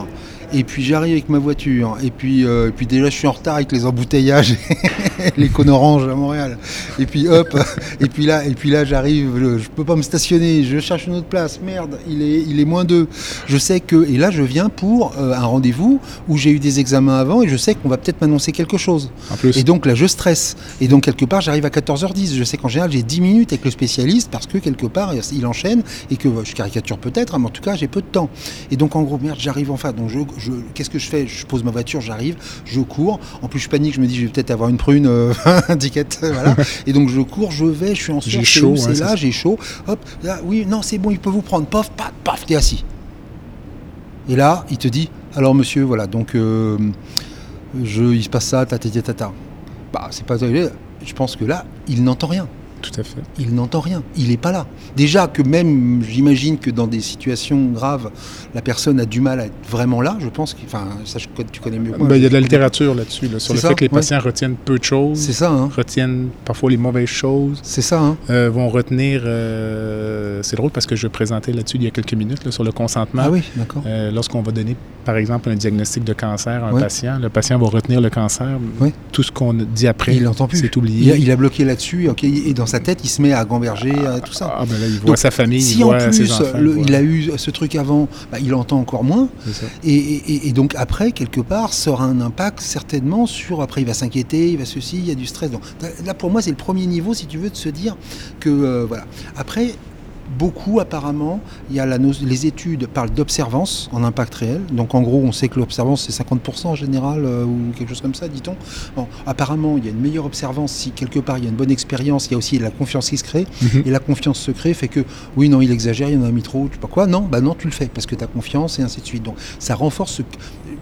Et puis j'arrive avec ma voiture. Et puis, euh, et puis déjà, je suis en retard avec les embouteillages, les cônes oranges à Montréal. Et puis hop, et puis là, et puis là, j'arrive. Je, je peux pas me stationner. Je cherche une autre place. Merde, il est, il est moins deux. Je sais que. Et là, je viens pour euh, un rendez-vous où j'ai eu des examens avant et je sais qu'on va peut-être m'annoncer quelque chose. En Et donc là, je stresse. Et donc, quelque part, j'arrive à 14h10. Je sais qu'en général, j'ai 10 minutes avec le spécialiste parce que quelque part, il enchaîne et que je caricature peut-être, hein, mais en tout cas, j'ai peu de temps. Et donc, en gros, merde, j'arrive enfin. Donc, je, je- qu'est-ce que je fais? Je pose ma voiture, j'arrive, je cours. En plus, je panique, je me dis, je vais peut-être avoir une prune, euh, un ticket, voilà. Et donc, je cours, je vais, je suis en J'ai sueur, c'est chaud, c'est là, j'ai chaud. Hop, là, oui, non, c'est bon, il peut vous prendre. Paf, paf, paf, t'es assis. Et là, il te dit, alors monsieur, voilà, donc euh, je, il se passe ça, tata tata. Bah, c'est pas. Je pense que là, il n'entend rien. Tout à fait. Il n'entend rien. Il n'est pas là. Déjà que même, j'imagine que dans des situations graves, la personne a du mal à être vraiment là. Je pense que, enfin, ça, je- tu connais mieux. Ben, il y a de la littérature là-dessus, là, sur le ça, fait que les ouais. patients retiennent peu de choses, C'est ça, hein. retiennent parfois les mauvaises choses, C'est ça, hein. euh, vont retenir. euh, c'est drôle parce que je présentais là-dessus il y a quelques minutes là, sur le consentement. Ah oui, d'accord. Euh, Lorsqu'on va donner, par exemple, un diagnostic de cancer à un patient, le patient va retenir le cancer. Tout ce qu'on dit après, Il l'entend plus. c'est Il oublié. a, il a bloqué là-dessus, ok, et dans sa tête, il se met à gamberger, à tout ça. Ah, ben là, il voit Donc, sa famille, il Si en voit ses plus enfants. le- voit- il a eu ce truc avant, bah, il entend encore moins. et donc après, quelque part, ça aura un impact certainement sur, après il va s'inquiéter, il va ceci, il y a du stress. Donc là pour moi c'est le premier niveau, si tu veux, de se dire que, euh, voilà. Après, beaucoup apparemment, il y a la les études parlent d'observance en impact réel. Donc en gros, on sait que l'observance c'est 50% en général, euh, ou quelque chose comme ça, dit-on. Bon, apparemment, il y a une meilleure observance si quelque part il y a une bonne expérience, il y a aussi la confiance qui se crée. Mhm. Et la confiance se crée fait que, oui, non, il exagère, il y en a mis trop, tu sais pas quoi. Non, bah non, tu le fais parce que tu as confiance et ainsi de suite. Donc ça renforce, ce-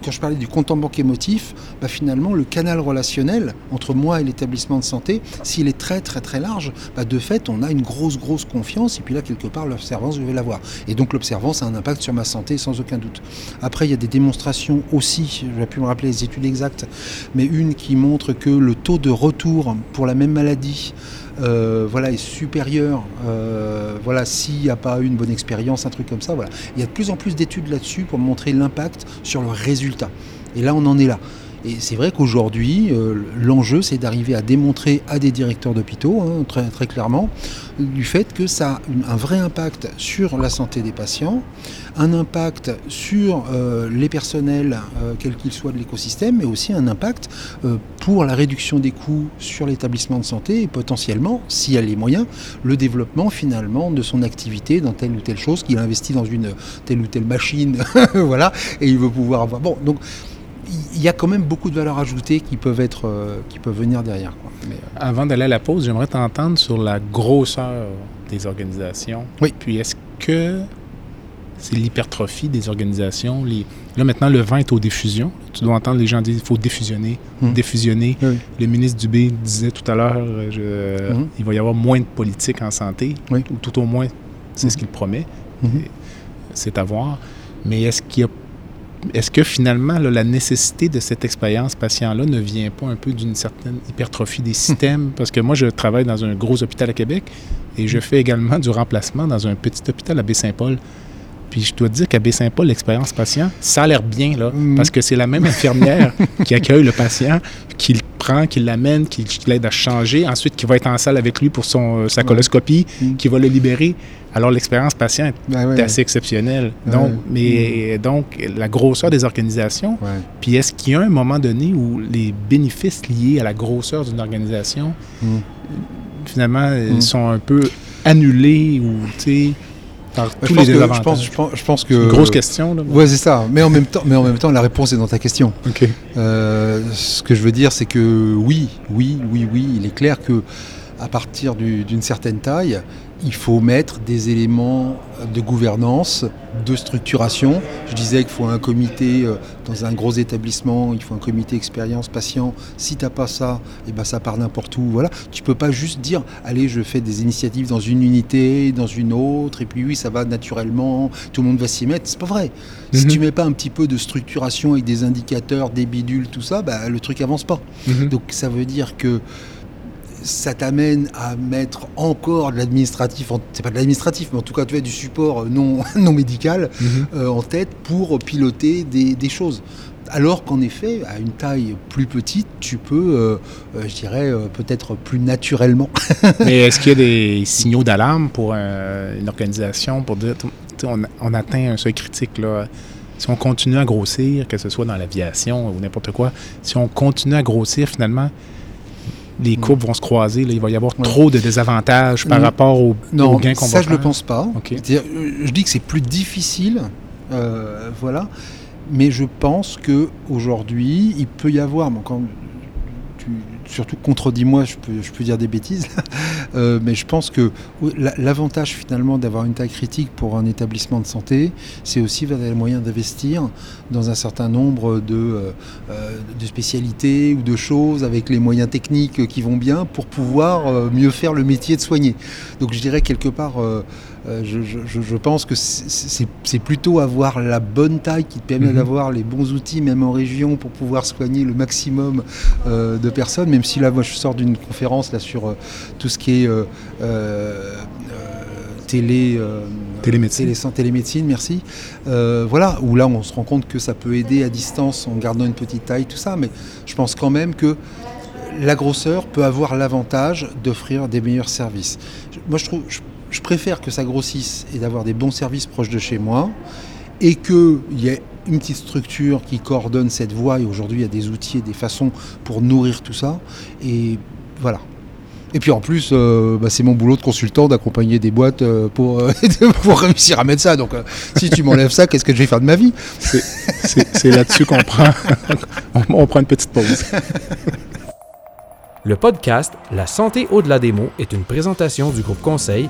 quand je parlais du compte en banque émotif, bah finalement, le canal relationnel entre moi et l'établissement de santé, s'il est très, très, très large, bah de fait, on a une grosse, grosse confiance et puis là, quelque part, l'observance, je vais l'avoir. Et donc l'observance a un impact sur ma santé sans aucun doute. Après, il y a des démonstrations aussi, je vais plus me rappeler les études exactes, mais une qui montre que le taux de retour pour la même maladie euh, voilà, est supérieur euh, voilà, s'il n'y a pas eu une bonne expérience, un truc comme ça. Voilà. Il y a de plus en plus d'études là-dessus pour montrer l'impact sur le résultat. Et là, on en est là. Et c'est vrai qu'aujourd'hui, euh, l'enjeu, c'est d'arriver à démontrer à des directeurs d'hôpitaux, hein, très, clairement, du fait que ça a un vrai impact sur la santé des patients, un impact sur euh, les personnels, euh, quels qu'ils soient de l'écosystème, mais aussi un impact euh, pour la réduction des coûts sur l'établissement de santé et potentiellement, s'il y a les moyens, le développement finalement de son activité dans telle ou telle chose, qu'il investit dans une telle ou telle machine, voilà, et il veut pouvoir avoir. Bon, donc il y a quand même beaucoup de valeurs ajoutées qui peuvent être, euh, qui peuvent venir derrière. quoi. Mais, euh, Avant d'aller à la pause, j'aimerais t'entendre sur la grosseur des organisations. Oui. Puis est-ce que c'est l'hypertrophie des organisations? Les... Là, maintenant, le vent est aux diffusions. Tu dois entendre les gens dire qu'il faut Hmm. défusionner. Oui. Le ministre Dubé disait tout à l'heure euh, je- Mhm. il va y avoir moins de politique en santé, Oui. ou tout au moins, c'est Mhm. ce qu'il promet. C'est à voir. Mais est-ce qu'il y a est-ce que finalement, là, la nécessité de cette expérience patient-là ne vient pas un peu d'une certaine hypertrophie des systèmes? Parce que moi, je travaille dans un gros hôpital à Québec et je fais également du remplacement dans un petit hôpital à Baie-Saint-Paul. Puis je dois te dire qu'à Baie-Saint-Paul, l'expérience patient, ça a l'air bien, là, Mm. parce que c'est la même infirmière qui accueille le patient, qui le prend, qui l'amène, qui, qui l'aide à changer, ensuite qui va être en salle avec lui pour son, euh, sa coloscopie, Mm. qui va le libérer. Alors l'expérience patient est bah ouais, assez exceptionnelle. Donc, mais donc, la grosseur des organisations, puis est-ce qu'il y a un moment donné où les bénéfices liés à la grosseur d'une organisation, Mm. finalement, Mm. sont un peu annulés ou, tu sais, par tous je, les que, je, pense, je, pense, je pense que. C'est une grosse question, là. Ouais, c'est ça. Mais en, même temps, mais en même temps, la réponse est dans ta question. Euh, ce que je veux dire, c'est que oui, oui, oui, oui, il est clair que à partir du- d'une certaine taille, il faut mettre des éléments de gouvernance, de structuration. Je disais qu'il faut un comité euh, dans un gros établissement, il faut un comité expérience patient. Si t'as pas ça, et ben ça part n'importe où. Voilà. Tu peux pas juste dire, allez, je fais des initiatives dans une unité, dans une autre, et puis oui, ça va naturellement, tout le monde va s'y mettre. C'est pas vrai. Si Mhm. tu mets pas un petit peu de structuration avec des indicateurs, des bidules, tout ça, bah, le truc avance pas. Mhm. Donc ça veut dire que ça t'amène à mettre encore de l'administratif, c'est pas de l'administratif, mais en tout cas tu as du support euh, non, non médical Mhm. euh, en tête pour piloter des, des choses. Alors qu'en effet, à une taille plus petite, tu peux, euh, euh, je dirais, euh, peut-être plus naturellement. Mais est-ce qu'il y a des signaux d'alarme pour une organisation pour dire, on, on atteint un seuil critique, là? Si on continue à grossir, que ce soit dans l'aviation ou n'importe quoi, si on continue à grossir, finalement, les courbes vont se croiser. là. il va y avoir Ouais. trop de désavantages par Non. rapport aux, Non, aux gains qu'on va ça je faire. le pense pas. Je dis que c'est plus difficile, euh, voilà, mais je pense que aujourd'hui il peut y avoir, bon, quand surtout contredis-moi, je peux, je peux dire des bêtises, euh, mais je pense que l'avantage finalement d'avoir une taille critique pour un établissement de santé, c'est aussi d'avoir les moyens d'investir dans un certain nombre de, euh, euh, de, spécialités ou de choses avec les moyens techniques qui vont bien pour pouvoir mieux faire le métier de soigner. Donc je dirais quelque part je, pense que c'est plutôt avoir la bonne taille qui te permet mhm. d'avoir les bons outils, même en région, pour pouvoir soigner le maximum euh, de personnes. Même si là, moi, je sors d'une conférence là sur euh, tout ce qui est télé, télémédecine. télémédecine, merci. voilà, où là, on se rend compte que ça peut aider à distance en gardant une petite taille, tout ça. Mais je pense quand même que la grosseur peut avoir l'avantage d'offrir des meilleurs services. Moi, je trouve, je préfère que ça grossisse et d'avoir des bons services proches de chez moi et qu'il y ait une petite structure qui coordonne cette voie. Et aujourd'hui, il y a des outils et des façons pour nourrir tout ça. Et voilà. Et puis en plus, euh, bah, c'est mon boulot de consultant d'accompagner des boîtes euh, pour, euh, pour réussir à mettre ça. Donc si tu m'enlèves ça, qu'est-ce que je vais faire de ma vie? C'est là-dessus qu'on prend, on prend une petite pause. Le podcast La santé au-delà des mots est une présentation du groupe conseil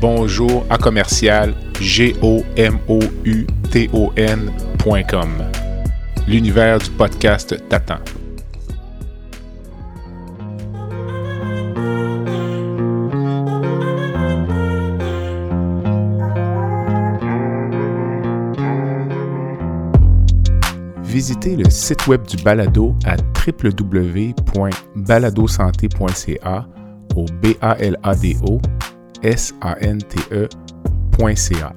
Bonjour à commercial g o m o u t o n.com. L'univers du podcast t'attend. visitez le site web du balado à www.baladosanté.ca au b a l a d o s a n t e.ca.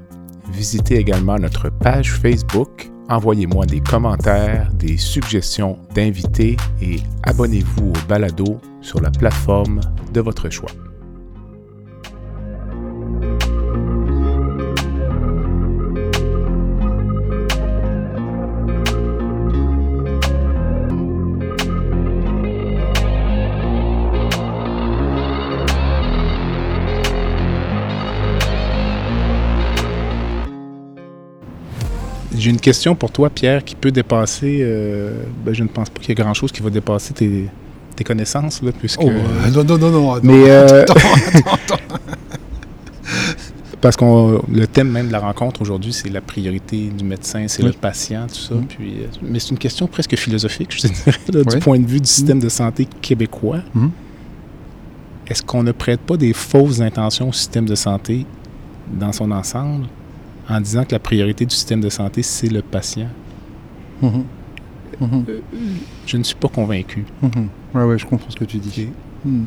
Visitez également notre page Facebook, envoyez-moi des commentaires, des suggestions d'invités et abonnez-vous au balado sur la plateforme de votre choix. J'ai une question pour toi, Pierre, qui peut dépasser. Euh, ben, je ne pense pas qu'il y ait grand-chose qui va dépasser tes, connaissances, là, puisque. Oh, euh, non, non, non, non. Mais. Euh, parce que le thème même de la rencontre aujourd'hui, c'est la priorité du médecin, c'est le patient, tout ça. Mm. Puis, mais c'est une question presque philosophique, je dirais, du point de vue du système de santé québécois. Mm. Est-ce qu'on ne prête pas des fausses intentions au système de santé dans son ensemble? En disant que la priorité du système de santé, c'est le patient. Mm-hmm. Mm-hmm. Euh, je ne suis pas convaincu. Oui, mm-hmm. ouais, je comprends ce que tu dis. Mm.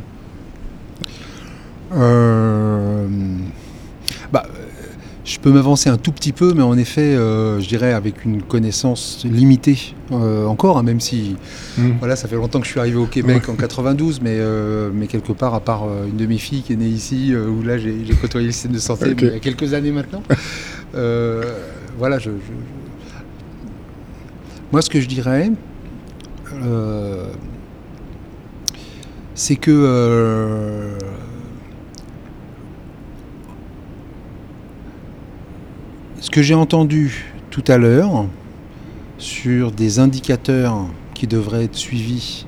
Euh, bah, je peux m'avancer un tout petit peu, mais en effet, euh, je dirais avec une connaissance limitée encore, hein, même si mm. voilà, ça fait longtemps que je suis arrivé au Québec en 92, mais, mais quelque part, à part une de mes filles qui est née ici, où là j'ai côtoyé le système de santé il y a quelques années maintenant. Euh, voilà, je, moi ce que je dirais, euh, c'est que euh, ce que j'ai entendu tout à l'heure sur des indicateurs qui devraient être suivis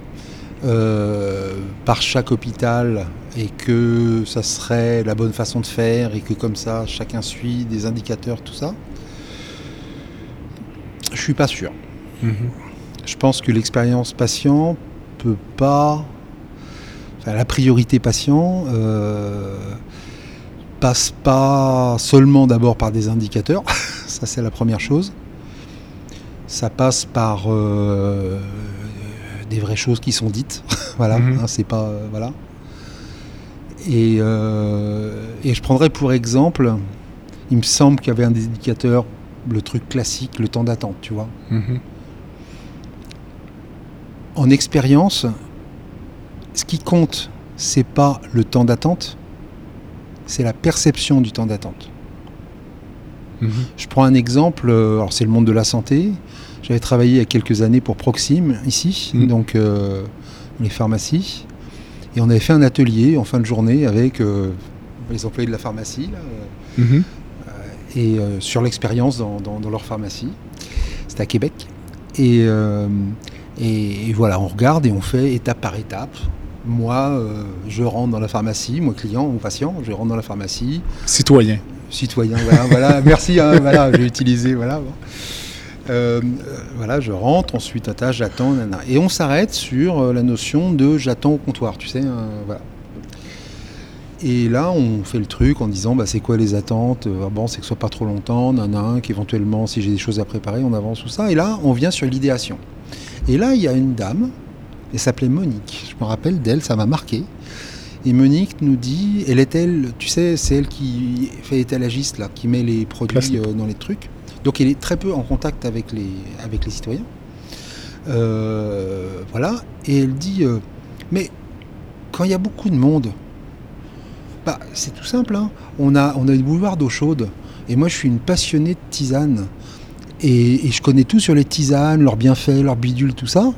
par chaque hôpital et que ça serait la bonne façon de faire et que comme ça chacun suit des indicateurs, tout ça. Je suis pas sûr. Mhm. Je pense que l'expérience patient peut pas. Enfin, la priorité patient euh, passe pas seulement d'abord par des indicateurs, ça c'est la première chose. Ça passe par euh, des vraies choses qui sont dites. voilà, mhm. hein, c'est pas. Euh, voilà. Euh, et, je prendrais pour exemple, il me semble qu'il y avait un indicateur, le truc classique, le temps d'attente, tu vois. Mhm. En expérience, ce qui compte, c'est pas le temps d'attente, c'est la perception du temps d'attente. Mhm. Je prends un exemple, euh, alors c'est le monde de la santé. J'avais travaillé il y a quelques années pour Proxim ici, Mhm. donc euh, les pharmacies. Et on avait fait un atelier en fin de journée avec euh, les employés de la pharmacie là, euh, Mhm. et euh, sur l'expérience dans, dans- dans leur pharmacie. C'était à Québec. Et, et, et voilà, on regarde et on fait étape par étape. Moi, je rentre dans la pharmacie, moi client ou patient, je rentre dans la pharmacie, Citoyen. citoyen, voilà, voilà, merci, hein, voilà, j'ai utilisé, voilà. bon. Euh, voilà, je rentre, ensuite j'attends, et on s'arrête sur euh, la notion de j'attends au comptoir, tu sais, voilà. Et là, on fait le truc en disant, bah, c'est quoi les attentes Euh, ah Bon, c'est que ce soit pas trop longtemps, nanana, qu'éventuellement, si j'ai des choses à préparer, on avance tout ça. Et là, on vient sur l'idéation. Et là, il y a une dame, elle s'appelait Monique. Je me rappelle d'elle, ça m'a marqué. Et Monique nous dit, elle est elle, tu sais, c'est elle qui fait étalagiste là, qui met les produits euh, dans les trucs. Donc elle est très peu en contact avec les, citoyens. Euh, voilà. Et elle dit, euh, mais quand il y a beaucoup de monde, bah, c'est tout simple. hein. On, a, on a d'eau chaude. Et moi, je suis une passionnée de tisane. Et, je connais tout sur les tisanes, leurs bienfaits, leurs bidules, tout ça.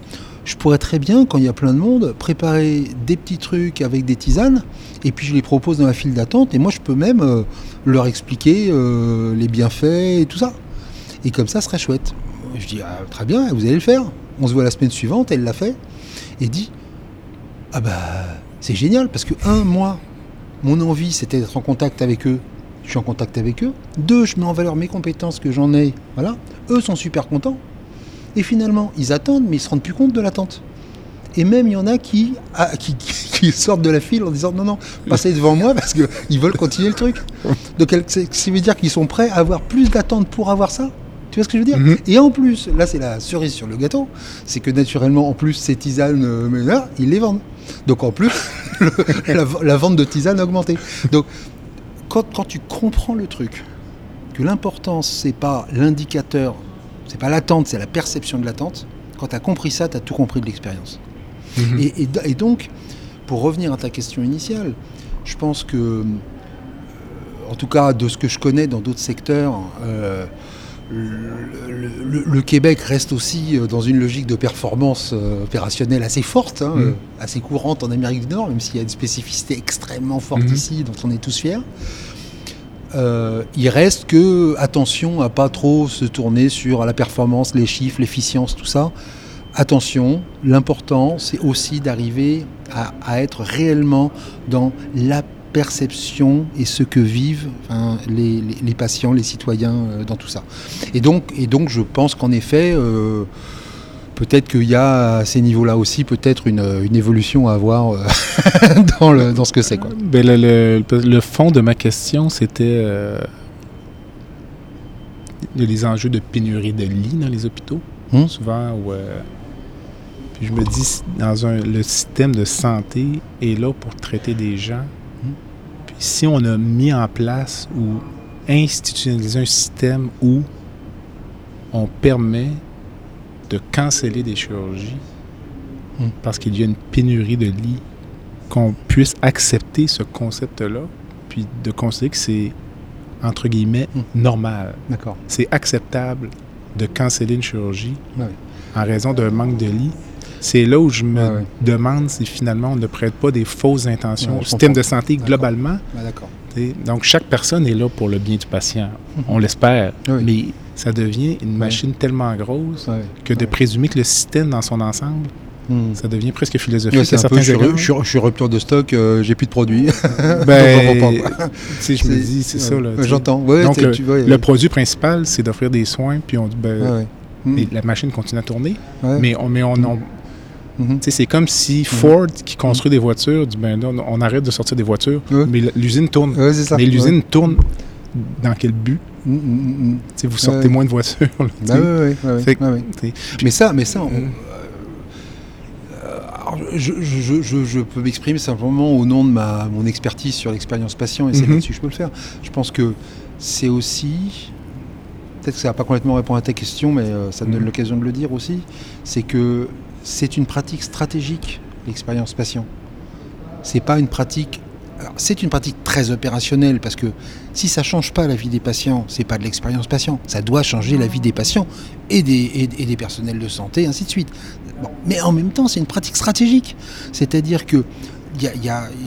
Je pourrais très bien, quand il y a plein de monde, préparer des petits trucs avec des tisanes, et puis je les propose dans la file d'attente, et moi je peux même euh, leur expliquer les bienfaits et tout ça. Et comme ça, ce serait chouette. Je dis, ah, très bien, vous allez le faire. On se voit la semaine suivante, elle l'a fait, et dit, ah bah, c'est génial, parce que, un, moi, mon envie, c'était d'être en contact avec eux. Je suis en contact avec eux. Deux, je mets en valeur mes compétences que j'en ai. Voilà. Eux sont super contents. Et finalement, ils attendent, mais ils se rendent plus compte de l'attente. Et même, il y en a qui, ah, qui, sortent de la file en disant non, non, passez devant moi parce qu'ils veulent continuer le truc. Donc, ça veut dire qu'ils sont prêts à avoir plus d'attente pour avoir ça. Tu vois ce que je veux dire Mhm. Et en plus, là, c'est la cerise sur le gâteau, c'est que naturellement, en plus, ces tisanes, euh, mais là, ils les vendent. Donc, en plus, le- la, la vente de tisanes a augmenté. Donc, quand, quand tu comprends le truc, que l'important, c'est pas l'indicateur, c'est pas l'attente, c'est la perception de l'attente, quand tu as compris ça, tu as tout compris de l'expérience. Mhm. Et, et do- et donc, pour revenir à ta question initiale, je pense que, en tout cas de ce que je connais dans d'autres secteurs, euh, le, le- le Québec reste aussi euh, dans une logique de performance euh, opérationnelle assez forte, hein, Mhm. euh, assez courante en Amérique du Nord, même s'il y a une spécificité extrêmement forte Mhm. ici, dont on est tous fiers. Euh, il reste que attention à pas trop se tourner sur la performance, les chiffres, l'efficience, tout ça. Attention, l'important c'est aussi d'arriver à, à être réellement dans la perception et ce que vivent les, les- les patients, les citoyens euh, dans tout ça. Et donc, et donc je pense qu'en effet, euh, peut-être qu'il y a à ces niveaux-là aussi peut-être une, une évolution à avoir euh, dans, le, dans ce que c'est. quoi. Le, le- le fond de ma question, c'était euh, les enjeux de pénurie de lits dans les hôpitaux, Hmm. souvent. Où, euh, puis je me dis, dans un, le système de santé est là pour traiter des gens. Si on a mis en place ou institutionnalisé un système où on permet de canceller des chirurgies Hmm. parce qu'il y a une pénurie de lits, qu'on puisse accepter ce concept-là, puis de considérer que c'est, entre guillemets, Hmm. normal. D'accord. C'est acceptable de canceller une chirurgie Ouais. en raison d'un manque de lits. C'est là où je me ouais. demande si finalement on ne prête pas des fausses intentions Ouais, au système comprends. de santé globalement. D'accord. Donc chaque personne est là pour le bien du patient. On l'espère. Oui. Mais ça devient une machine tellement grosse que de présumer que le système dans son ensemble, Hmm. ça devient presque philosophique c'est un peu, je, je suis- je suis rupture de stock, euh, j'ai plus de produits. Ben, je me dis, c'est ça. J'entends. Ouais, Donc, le, tu vois, le produit principal, c'est d'offrir des soins, puis on dit, ben. Hmm. la machine continue à tourner. Mais on, mais on, on- Mhm. c'est comme si Ford, qui construit des voitures, dit, ben on, on arrête de sortir des voitures, mais l'usine tourne. Mais l'usine tourne dans quel but? Vous sortez moins de voitures. là, ouais. tu sais. Mais ça, mais ça, on- euh, alors, je, je- je- je- je peux m'exprimer simplement au nom de ma, mon expertise sur l'expérience patient et c'est Mhm. là-dessus que je peux le faire. Je pense que c'est aussi, peut-être que ça va pas complètement répondre à ta question, mais euh, ça me donne Mhm. l'occasion de le dire aussi, c'est que c'est une pratique stratégique, l'expérience patient. c'est pas une pratique. C'est une pratique très opérationnelle parce que si ça change pas la vie des patients, c'est pas de l'expérience patient. Ça doit changer la vie des patients et des, personnels de santé, ainsi de suite. Mais en même temps, c'est une pratique stratégique. C'est-à-dire que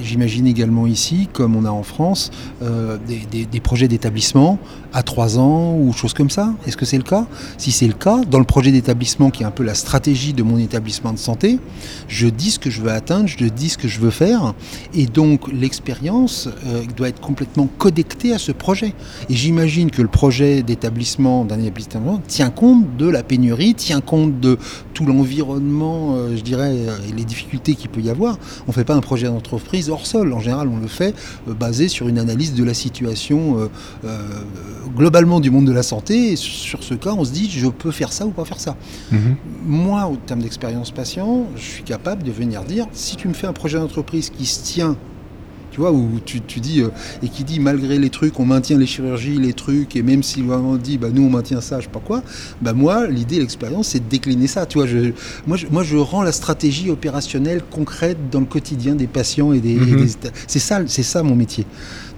j'imagine également ici, comme on a en France, euh, des projets d'établissement à trois ans ou choses comme ça? Est-ce que c'est le cas? Si c'est le cas, dans le projet d'établissement qui est un peu la stratégie de mon établissement de santé, je dis ce que je veux atteindre, je dis ce que je veux faire, et donc l'expérience euh, doit être complètement connectée à ce projet. Et j'imagine que le projet d'établissement d'un établissement tient compte de la pénurie, tient compte de tout l'environnement, euh, je dirais, euh, et les difficultés qu'il peut y avoir. On ne fait pas un projet d'entreprise hors sol. En général, on le fait basé sur une analyse de la situation globalement du monde de la santé. Sur ce cas, on se dit, je peux faire ça ou pas faire ça. Mhm. Moi, au terme d'expérience patient, je suis capable de venir dire, si tu me fais un projet d'entreprise qui se tient, tu vois, où tu, tu dis, euh, et qui dit, malgré les trucs, on maintient les chirurgies, les trucs, et même si gouvernement dit, bah, nous, on maintient ça, je sais pas quoi, bah, moi, l'idée, l'expérience, c'est de décliner ça, tu vois. Je, moi, je, moi, je rends la stratégie opérationnelle concrète dans le quotidien des patients et des... et Mhm. des- c'est ça, c'est ça mon métier.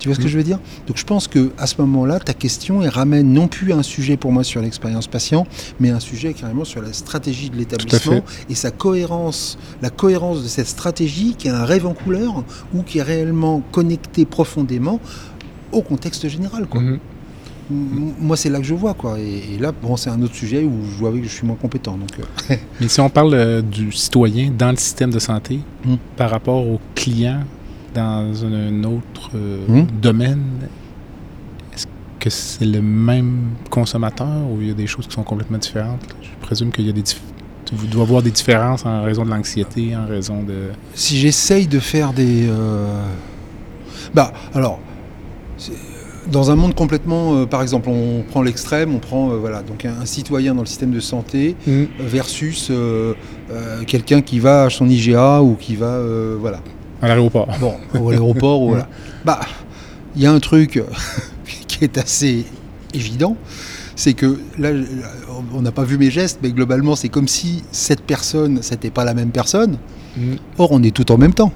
Tu vois ce que je veux dire? Donc je pense que à ce moment-là, ta question elle ramène non plus un sujet pour moi sur l'expérience patient, mais un sujet carrément sur la stratégie de l'établissement et sa cohérence, la cohérence de cette stratégie qui est un rêve en couleur ou qui est réellement connecté profondément au contexte général. Quoi. Mhm. M- Moi, c'est là que je vois. Quoi. Et, et là, bon, c'est un autre sujet où je vois que je suis moins compétent. Donc, euh, Mais si on parle euh, du citoyen dans le système de santé Mm. par rapport au client dans un autre euh, Mm. domaine, est-ce que c'est le même consommateur ou il y a des choses qui sont complètement différentes? Je présume qu'il y a des tu dois avoir des différences en raison de l'anxiété, en raison de... si j'essaye de faire des... euh, Bah, alors, c'est- dans un monde complètement... euh, par exemple, on prend l'extrême, on prend euh, voilà, donc un, un citoyen dans le système de santé Mm. versus euh, euh, quelqu'un qui va à son IGA ou qui va... euh, voilà. À l'aéroport. Bon, au aéroport, ou voilà. Bah, il y a un truc qui est assez évident, c'est que là, on n'a pas vu mes gestes, mais globalement, c'est comme si cette personne, c'était pas la même personne. Mm. Or, on est tout en même temps.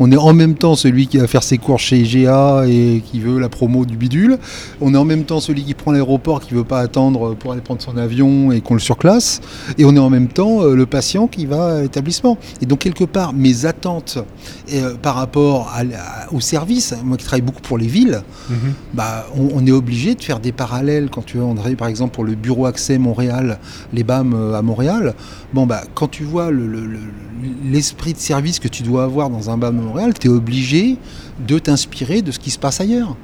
On est en même temps celui qui va faire ses cours chez IGA et qui veut la promo du bidule. On est en même temps celui qui prend l'aéroport, qui veut pas attendre pour aller prendre son avion et qu'on le surclasse. Et on est en même temps euh, le patient qui va à l'établissement. Et donc, quelque part, mes attentes euh, par rapport à au service, moi qui travaille beaucoup pour les villes, Mhm. bah, on, on est obligé de faire des parallèles quand tu vas on travaille par exemple pour le bureau accès Montréal, les BAM euh, à Montréal. Bon bah quand tu vois le- le- le- l'esprit de service que tu dois avoir dans un BAM Montréal, tu es obligé de t'inspirer de ce qui se passe ailleurs.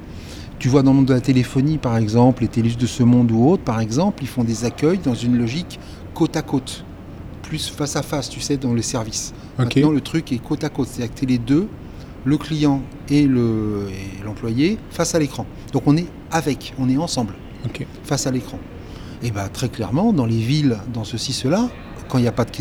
Tu vois dans le monde de la téléphonie par exemple, les télus de ce monde ou autres par exemple, ils font des accueils dans une logique côte à côte, plus face à face, tu sais, dans les services. OK. Maintenant, le truc est côte à côte, c'est-à-dire que t'es les deux, le client et le- et l'employé, face à l'écran. Donc on est avec, on est ensemble, face à l'écran. Et bien très clairement, dans les villes, dans ceci, cela, quand il n'y a pas de,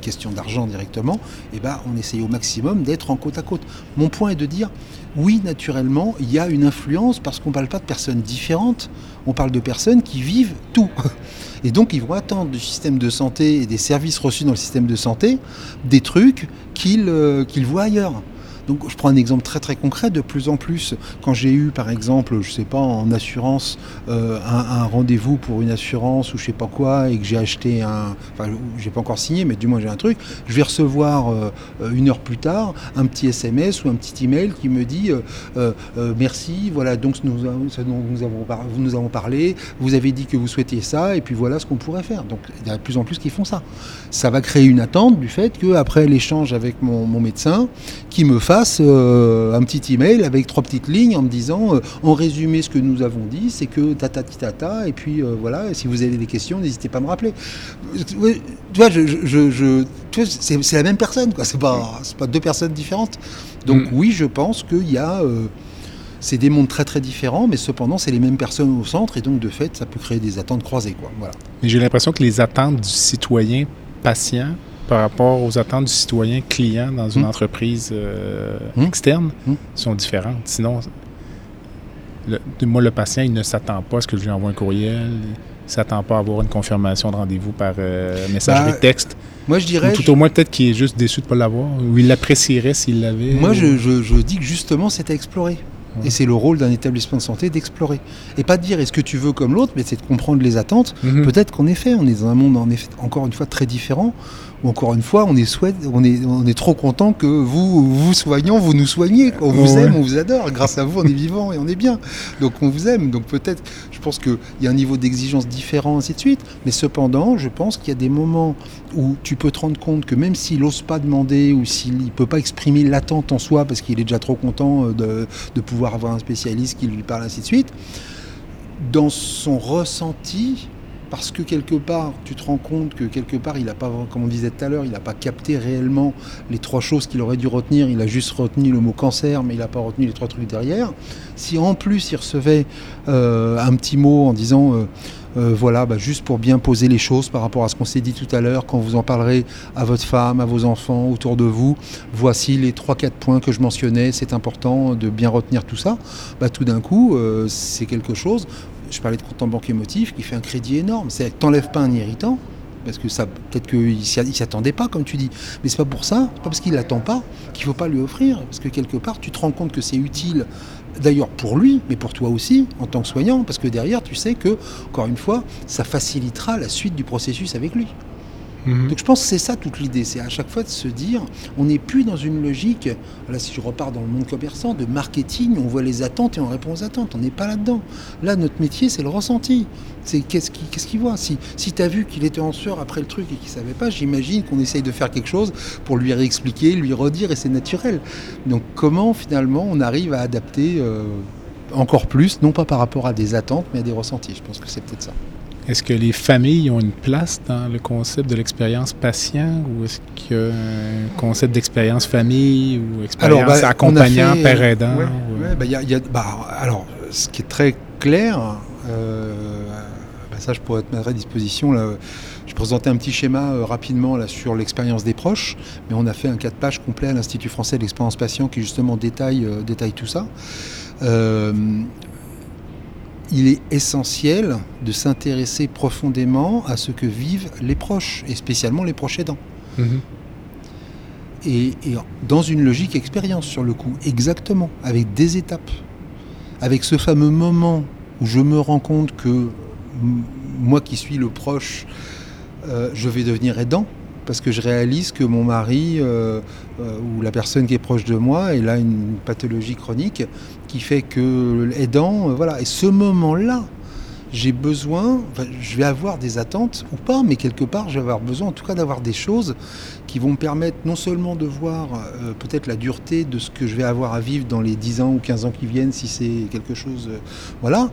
question- d'argent directement, et ben on essaye au maximum d'être en côte à côte. Mon point est de dire, oui, naturellement, il y a une influence parce qu'on ne parle pas de personnes différentes, on parle de personnes qui vivent tout. Et donc, ils vont attendre du système de santé et des services reçus dans le système de santé des trucs qu'ils euh, qu'ils voient ailleurs. Donc, je prends un exemple très très concret. De plus en plus, quand j'ai eu, par exemple, je sais pas, en assurance, euh, un, rendez-vous pour une assurance ou je sais pas quoi, et que j'ai acheté un, enfin, j'ai pas encore signé, mais du moins j'ai un truc, je vais recevoir euh, une heure plus tard un petit SMS ou un petit email qui me dit euh, merci, voilà donc nous, ce dont nous avons, nous avons parlé, vous avez dit que vous souhaitiez ça, et puis voilà ce qu'on pourrait faire. Donc il y a de plus en plus qui font ça. Ça va créer une attente du fait qu'après l'échange avec mon, mon médecin, qui me fasse euh, un petit email avec trois petites lignes en me disant, euh, en résumé, ce que nous avons dit, c'est que tata tata, et puis euh, voilà, si vous avez des questions, n'hésitez pas à me rappeler. Tu vois, je, je, je- c'est c'est la même personne, quoi. C'est pas, c'est pas deux personnes différentes. Donc Mm. oui, je pense qu'il y a c'est des mondes très très différents, mais cependant, c'est les mêmes personnes au centre, et donc de fait, ça peut créer des attentes croisées. Quoi. Voilà. Mais j'ai l'impression que les attentes du citoyen patient par rapport aux attentes du citoyen client dans une Hmm. entreprise euh, Hmm. externe Hmm. sont différentes. Sinon, le- moi, le patient, il ne s'attend pas à ce que je lui envoie un courriel. Il ne s'attend pas à avoir une confirmation de rendez-vous par euh, messagerie Bah, texte. Moi, je dirais. Ou tout au moins, peut-être qu'il est juste déçu de ne pas l'avoir, ou il l'apprécierait s'il l'avait. Moi, je, je, je dis que justement, c'est à explorer. Et c'est le rôle d'un établissement de santé d'explorer. Et pas de dire est-ce que tu veux comme l'autre, mais c'est de comprendre les attentes. Mhm. Peut-être qu'en effet, on est dans un monde en effet, encore une fois très différent. Encore une fois, on est, souhait, on est, on est trop content que vous, vous soignants, vous nous soignez. On vous Ouais. aime, on vous adore. Grâce à vous, on est vivant et on est bien. Donc on vous aime. Donc peut-être, je pense qu'il y a un niveau d'exigence différent, ainsi de suite. Mais cependant, je pense qu'il y a des moments où tu peux te rendre compte que même s'il n'ose pas demander ou s'il ne peut pas exprimer l'attente en soi parce qu'il est déjà trop content euh, de, de pouvoir avoir un spécialiste qui lui parle, ainsi de suite, dans son ressenti, parce que quelque part, tu te rends compte que quelque part, il n'a pas, comme on disait tout à l'heure, il n'a pas capté réellement les trois choses qu'il aurait dû retenir. Il a juste retenu le mot cancer, mais il n'a pas retenu les trois trucs derrière. Si en plus il recevait euh, un petit mot en disant euh, euh, voilà, bah, juste pour bien poser les choses par rapport à ce qu'on s'est dit tout à l'heure, quand vous en parlerez à votre femme, à vos enfants, autour de vous, voici les 3-4 points que je mentionnais, c'est important de bien retenir tout ça, bah, tout d'un coup, c'est quelque chose, je parlais de compte en banque émotif, qui fait un crédit énorme. C'est t'enlèves pas un irritant, parce que ça, peut-être qu'il il s'y attendait pas, comme tu dis. Mais c'est pas pour ça, pas parce qu'il l'attend pas qu'il faut pas lui offrir, parce que quelque part, tu te rends compte que c'est utile, d'ailleurs pour lui, mais pour toi aussi, en tant que soignant, parce que derrière, tu sais que, encore une fois, ça facilitera la suite du processus avec lui. Mhm. Donc je pense que c'est ça toute l'idée, c'est à chaque fois de se dire, on n'est plus dans une logique, là si je repars dans le monde commerçant, de marketing, on voit les attentes et on répond aux attentes, on n'est pas là-dedans. Là, notre métier, c'est le ressenti. C'est qu'est-ce qu'il voit? Si, si tu as vu qu'il était en sueur après le truc et qu'il savait pas, j'imagine qu'on essaye de faire quelque chose pour lui réexpliquer, lui redire, et c'est naturel. Donc comment finalement on arrive à adapter euh, encore plus, non pas par rapport à des attentes, mais à des ressentis? Je pense que c'est peut-être ça. Est-ce que les familles ont une place dans le concept de l'expérience patient ou est-ce qu'il y a un concept d'expérience famille ou expérience a accompagnant, fait- père aidant? ouais, ou- ouais, y a- y a- bah, alors, ce qui est très clair, euh, ça je pourrais te mettre à disposition. Là, je présentais un petit schéma euh, rapidement là, sur l'expérience des proches, mais on a fait un 4 pages complet à l'Institut français de l'expérience patient qui justement détaille, euh, détaille tout ça. Euh, il est essentiel de s'intéresser profondément à ce que vivent les proches, et spécialement les proches aidants Mhm. et, et dans une logique expérience sur le coup, exactement, avec des étapes, avec ce fameux moment où je me rends compte que moi qui suis le proche, euh, je vais devenir aidant parce que je réalise que mon mari euh, euh, ou la personne qui est proche de moi, elle a une pathologie chronique qui fait que aidant, euh, voilà. Et ce moment-là, j'ai besoin, je vais avoir des attentes ou pas, mais quelque part, je vais avoir besoin en tout cas d'avoir des choses qui vont me permettre non seulement de voir euh, peut-être la dureté de ce que je vais avoir à vivre dans les 10 ans ou 15 ans qui viennent, si c'est quelque chose, euh, voilà,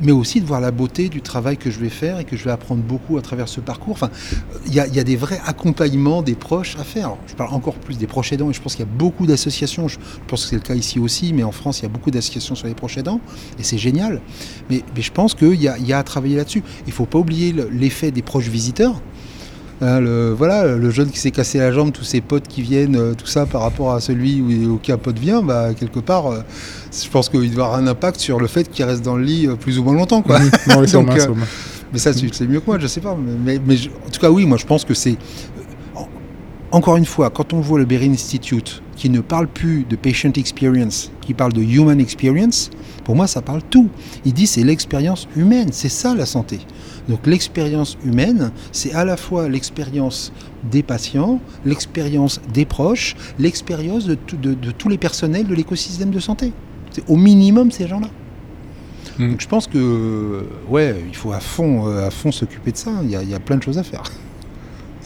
mais aussi de voir la beauté du travail que je vais faire et que je vais apprendre beaucoup à travers ce parcours. Enfin, il y, a- des vrais accompagnements des proches à faire. Je parle encore plus des proches aidants et je pense qu'il y a beaucoup d'associations. Je, pense que c'est le cas ici aussi, mais en France, il y a beaucoup d'associations sur les proches aidants et c'est génial. Mais, je pense qu'il y y a à travailler là-dessus. Il ne faut pas oublier le- l'effet des proches visiteurs. Hein, le, voilà, le jeune qui s'est cassé la jambe, tous ses potes qui viennent, euh, tout ça par rapport à celui où aucun pote vient, bah, quelque part, euh, je pense qu'il doit avoir un impact sur le fait qu'il reste dans le lit euh, plus ou moins longtemps. Quoi. Non, Donc. Mais ça, tu sais mieux que moi, je sais pas. Mais, mais- mais je- en tout cas, oui, moi, je pense que c'est. En- Encore une fois, quand on voit le Berry Institute, qui ne parle plus de patient experience, qui parle de human experience, pour moi, ça parle tout. Il dit c'est l'expérience humaine, c'est ça la santé. Donc l'expérience humaine, c'est à la fois l'expérience des patients, l'expérience des proches, l'expérience de, tout- de- de tous les personnels de l'écosystème de santé. C'est au minimum ces gens-là. Mm. Donc je pense que ouais, il faut à fond, euh, à fond s'occuper de ça. Il y, a, il y a plein de choses à faire.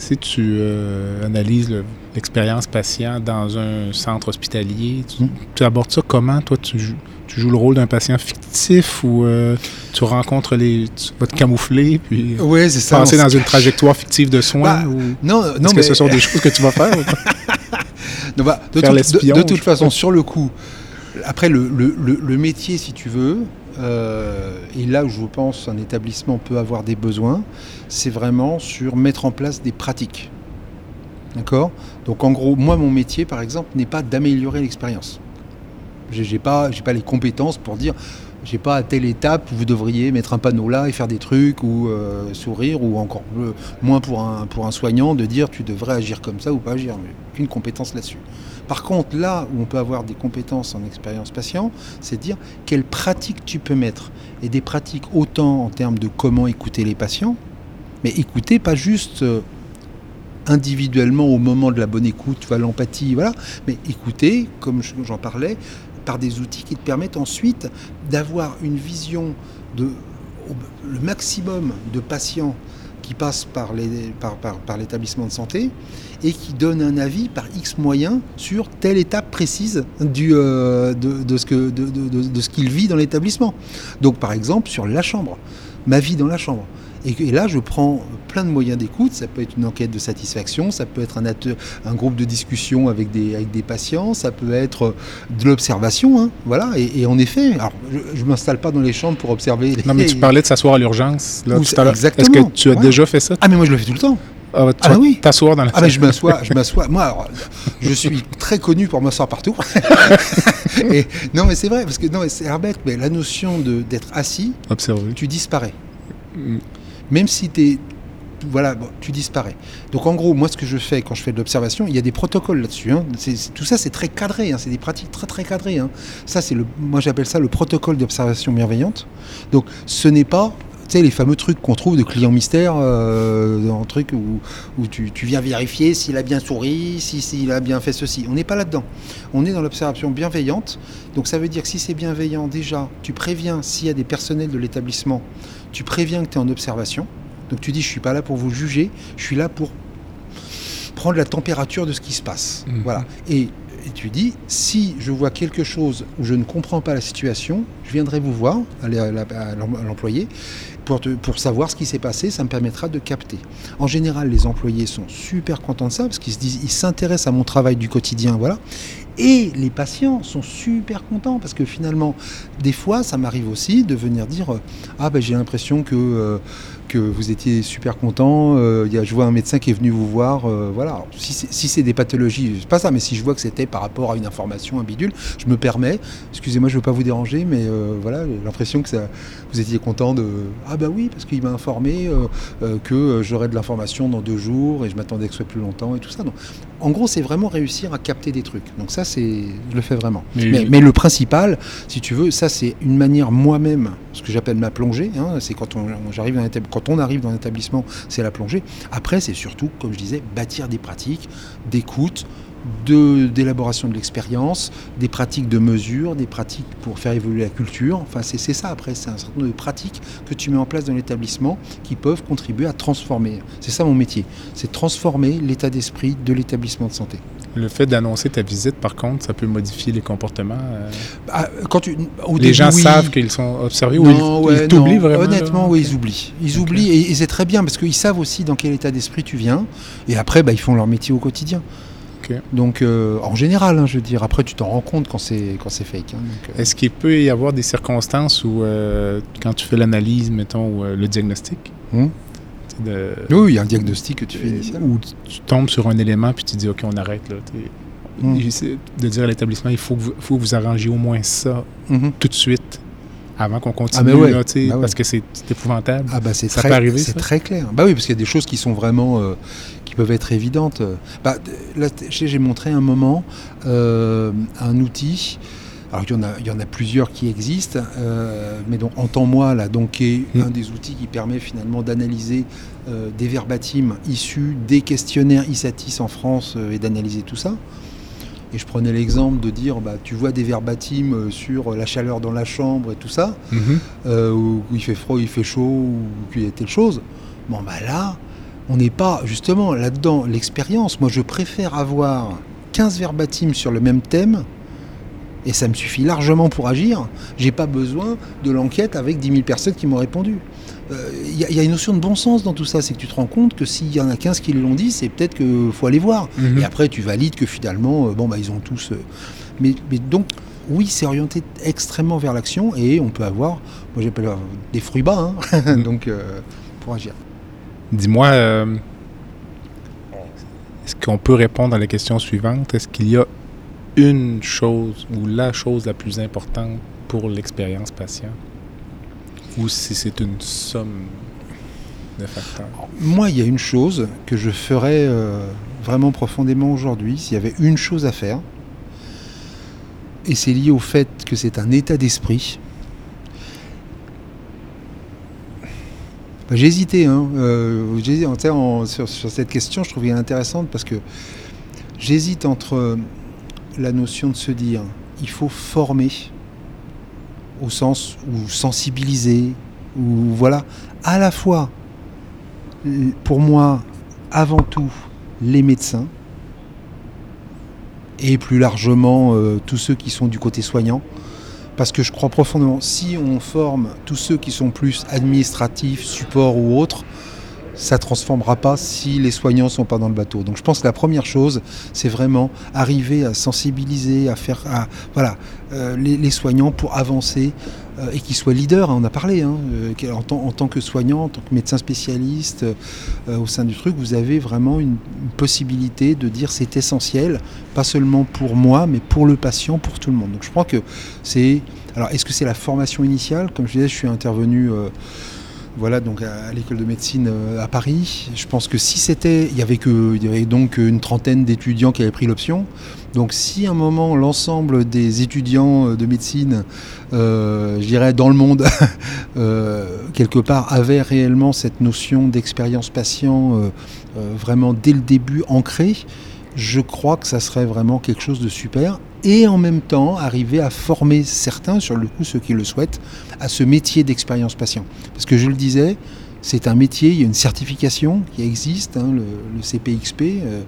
Si tu euh, analyses le- l'expérience patient dans un centre hospitalier, tu, Mm. tu abordes ça comment? Toi, tu joues, tu joues le rôle d'un patient fictif ou euh, tu rencontres les. Tu vas te camoufler puis Ouais, c'est passer dans une trajectoire fictive de soins? Bah, ou... Non, non, Est-ce que mais ce sont des choses que tu vas faire? ou pas? Non, bah, de, toute- l'espion, de- de toute je façon, sur le coup, après le- le métier, si tu veux, euh, et là où je pense un établissement peut avoir des besoins, c'est vraiment sur mettre en place des pratiques. D'accord? Donc en gros, moi, mon métier, par exemple, n'est pas d'améliorer l'expérience. J'ai j'ai pas, les compétences pour dire J'ai pas à telle étape vous devriez mettre un panneau là et faire des trucs ou euh, sourire ou encore euh, moins pour un, pour un soignant de dire tu devrais agir comme ça ou pas agir. Mais aucune compétence là-dessus. Par contre, là où on peut avoir des compétences en expérience patient, c'est dire quelles pratiques tu peux mettre. Et des pratiques autant en termes de comment écouter les patients, mais écouter pas juste euh, individuellement au moment de la bonne écoute, l'empathie, voilà, mais écouter, comme je- j'en parlais, par des outils qui te permettent ensuite d'avoir une vision de le maximum de patients qui passent par l'établissement de santé et qui donnent un avis par X moyens sur telle étape précise du, euh, de, de ce que- de- ce qu'il vit dans l'établissement. Donc par exemple sur la chambre, ma vie dans la chambre. Et, et là, je prends plein de moyens d'écoute. Ça peut être une enquête de satisfaction, ça peut être un, un groupe de discussion avec des, avec des patients, ça peut être de l'observation. hein, voilà. Et, et en effet, alors, je ne m'installe pas dans les chambres pour observer. les- Non, mais tu parlais de s'asseoir à l'urgence. là, Ou tout c'est- à l'heure. Est-ce exactement, que tu as ouais. déjà fait ça? Ah, mais moi, je le fais tout le temps. Ah, Ah, vas oui. t'asseoir dans la Ah ben je m'assois, je m'assois. Moi, alors, je suis très connu pour m'asseoir partout. Et, non, mais c'est vrai parce que non, c'est bête. Mais la notion d'être assis, Observer. tu disparais. Mm. Même si tu voilà, bon, tu disparais. Donc en gros, moi, ce que je fais quand je fais de l'observation, il y a des protocoles là-dessus. hein. Tout ça, c'est très cadré. hein. C'est des pratiques très très cadrées. hein. Ça, c'est le, moi, j'appelle ça le protocole d'observation bienveillante. Donc, ce n'est pas sais, les fameux trucs qu'on trouve de clients mystères, euh, un truc où, où tu, tu viens vérifier s'il a bien souri, si- s'il a bien fait ceci. On n'est pas là-dedans. On est dans l'observation bienveillante. Donc ça veut dire que si c'est bienveillant, déjà, tu préviens s'il y a des personnels de l'établissement, tu préviens que tu es en observation. Donc tu dis, je suis pas là pour vous juger, je suis là pour prendre la température de ce qui se passe. Mhm. Voilà. Et, et tu dis, si je vois quelque chose où je ne comprends pas la situation, je viendrai vous voir, l'em- à l'employé, pour, pour savoir ce qui s'est passé, ça me permettra de capter. En général, les employés sont super contents de ça, parce qu'ils se disent, ils s'intéressent à mon travail du quotidien, voilà. Et les patients sont super contents, parce que finalement, des fois, ça m'arrive aussi de venir dire, euh, ah ben j'ai l'impression que... euh, que vous étiez super content, euh, je vois un médecin qui est venu vous voir, euh, voilà. Alors, si c'est des pathologies, c'est pas ça, mais si je vois que c'était par rapport à une information, un bidule, je me permets, excusez-moi, je veux pas vous déranger, mais voilà, j'ai l'impression que ça, vous étiez content de, ah bah oui, parce qu'il m'a informé euh, euh, que euh, j'aurais de l'information dans deux jours et je m'attendais que ce soit plus longtemps et tout ça. Donc, en gros, c'est vraiment réussir à capter des trucs. Donc ça, c'est, je le fais vraiment. Mais- Mais, mais le principal, si tu veux, ça c'est une manière moi-même, ce que j'appelle ma plongée. hein, c'est quand on, j'arrive dans quand on arrive dans un établissement, c'est la plongée. Après, c'est surtout, comme je disais, bâtir des pratiques d'écoute, d'élaboration de l'expérience, des pratiques de mesure, des pratiques pour faire évoluer la culture. Enfin, c'est ça. Après, c'est un certain nombre de pratiques que tu mets en place dans l'établissement qui peuvent contribuer à transformer. C'est ça mon métier, c'est transformer l'état d'esprit de l'établissement de santé. Le fait d'annoncer ta visite, par contre, ça peut modifier les comportements. euh, Ah, quand tu, au les début, gens oui. savent qu'ils sont observés ou ils, ouais, ils t'oublient vraiment. Honnêtement, là? oui, ils oublient. Ils oublient et, et c'est très bien parce qu'ils savent aussi dans quel état d'esprit tu viens. Et après, bah, ils font leur métier au quotidien. Donc, euh, en général, hein, je veux dire. Après, tu t'en rends compte quand c'est quand c'est fake. hein. Donc, euh, Est-ce qu'il peut y avoir des circonstances où, euh, quand tu fais l'analyse, mettons, ou le diagnostic, Hmm? de- Oui, il y a un diagnostic que tu fais euh, initial. où tu tombes sur un élément puis tu dis, OK, on arrête. Là. Hmm. De dire à l'établissement, il faut que, vous, faut que vous arrangiez au moins ça Mhm. tout de suite avant qu'on continue, Ah, mais ouais. là, ouais. parce que c'est c'est épouvantable. Ah bah c'est Ça très, peut arriver, c'est ça? très clair. Bah oui, parce qu'il y a des choses qui sont vraiment, euh, qui peuvent être évidentes. Bah, là, j'ai montré un moment euh, un outil. Alors il y en a, il y en a plusieurs qui existent, euh, mais donc Entends-moi là, donc qui est Mm. un des outils qui permet finalement d'analyser euh, des verbatims issus des questionnaires ISATIS en France et d'analyser tout ça. Et je prenais l'exemple de dire, bah, tu vois des verbatims sur la chaleur dans la chambre et tout ça euh, où, où il fait froid, il fait chaud, ou qu'il y a telle chose. Bon, bah là, on n'est pas justement là-dedans. L'expérience, moi je préfère avoir 15 verbatims sur le même thème, et ça me suffit largement pour agir. J'ai pas besoin de l'enquête avec 10 000 personnes qui m'ont répondu. Euh, Il y, a- il y a une notion de bon sens dans tout ça, c'est que tu te rends compte que s'il y en a 15 qui l'ont dit, c'est peut-être qu'il faut aller voir. Mhm. Et après, tu valides que finalement, euh, bon, bah, ils ont tous. euh, mais, mais donc, oui, c'est orienté extrêmement vers l'action et on peut avoir, moi j'appelle euh, des fruits bas, hein, donc euh, pour agir. Dis-moi, euh, est-ce qu'on peut répondre à la question suivante? Est-ce qu'il y a une chose ou la chose la plus importante pour l'expérience patient? Ou si c'est une somme de facteurs? Moi, il y a une chose que je ferais euh, vraiment profondément aujourd'hui, s'il y avait une chose à faire, et c'est lié au fait que c'est un état d'esprit. J'ai hésité, hein, euh, sur, cette question, je trouvais intéressante parce que j'hésite entre la notion de se dire il faut former au sens ou sensibiliser ou voilà à la fois pour moi avant tout les médecins et plus largement euh, tous ceux qui sont du côté soignant parce que je crois profondément si on forme tous ceux qui sont plus administratifs support ou autres ça transformera pas si les soignants sont pas dans le bateau. Donc je pense que la première chose, c'est vraiment arriver à sensibiliser, à faire, voilà, euh, les, soignants pour avancer et qu'ils soient leaders. hein, on a parlé, hein, euh, en tant que soignant, en tant que médecin spécialiste euh, au sein du truc, vous avez vraiment une, une possibilité de dire c'est essentiel, pas seulement pour moi, mais pour le patient, pour tout le monde. Donc je crois que c'est, alors est-ce que c'est la formation initiale? Comme je disais, je suis intervenu. euh, voilà, donc à, l'école de médecine euh, à Paris. Je pense que si c'était, il y avait que, il y avait donc une trentaine d'étudiants qui avaient pris l'option. Donc si à un moment l'ensemble des étudiants euh, de médecine, euh, je dirais dans le monde, quelque part, avaient réellement cette notion d'expérience patient vraiment dès le début ancrée, je crois que ça serait vraiment quelque chose de super. Et en même temps, arriver à former certains, sur le coup ceux qui le souhaitent, à ce métier d'expérience patient. Parce que je le disais, c'est un métier, il y a une certification qui existe, hein, le, CPXP. euh,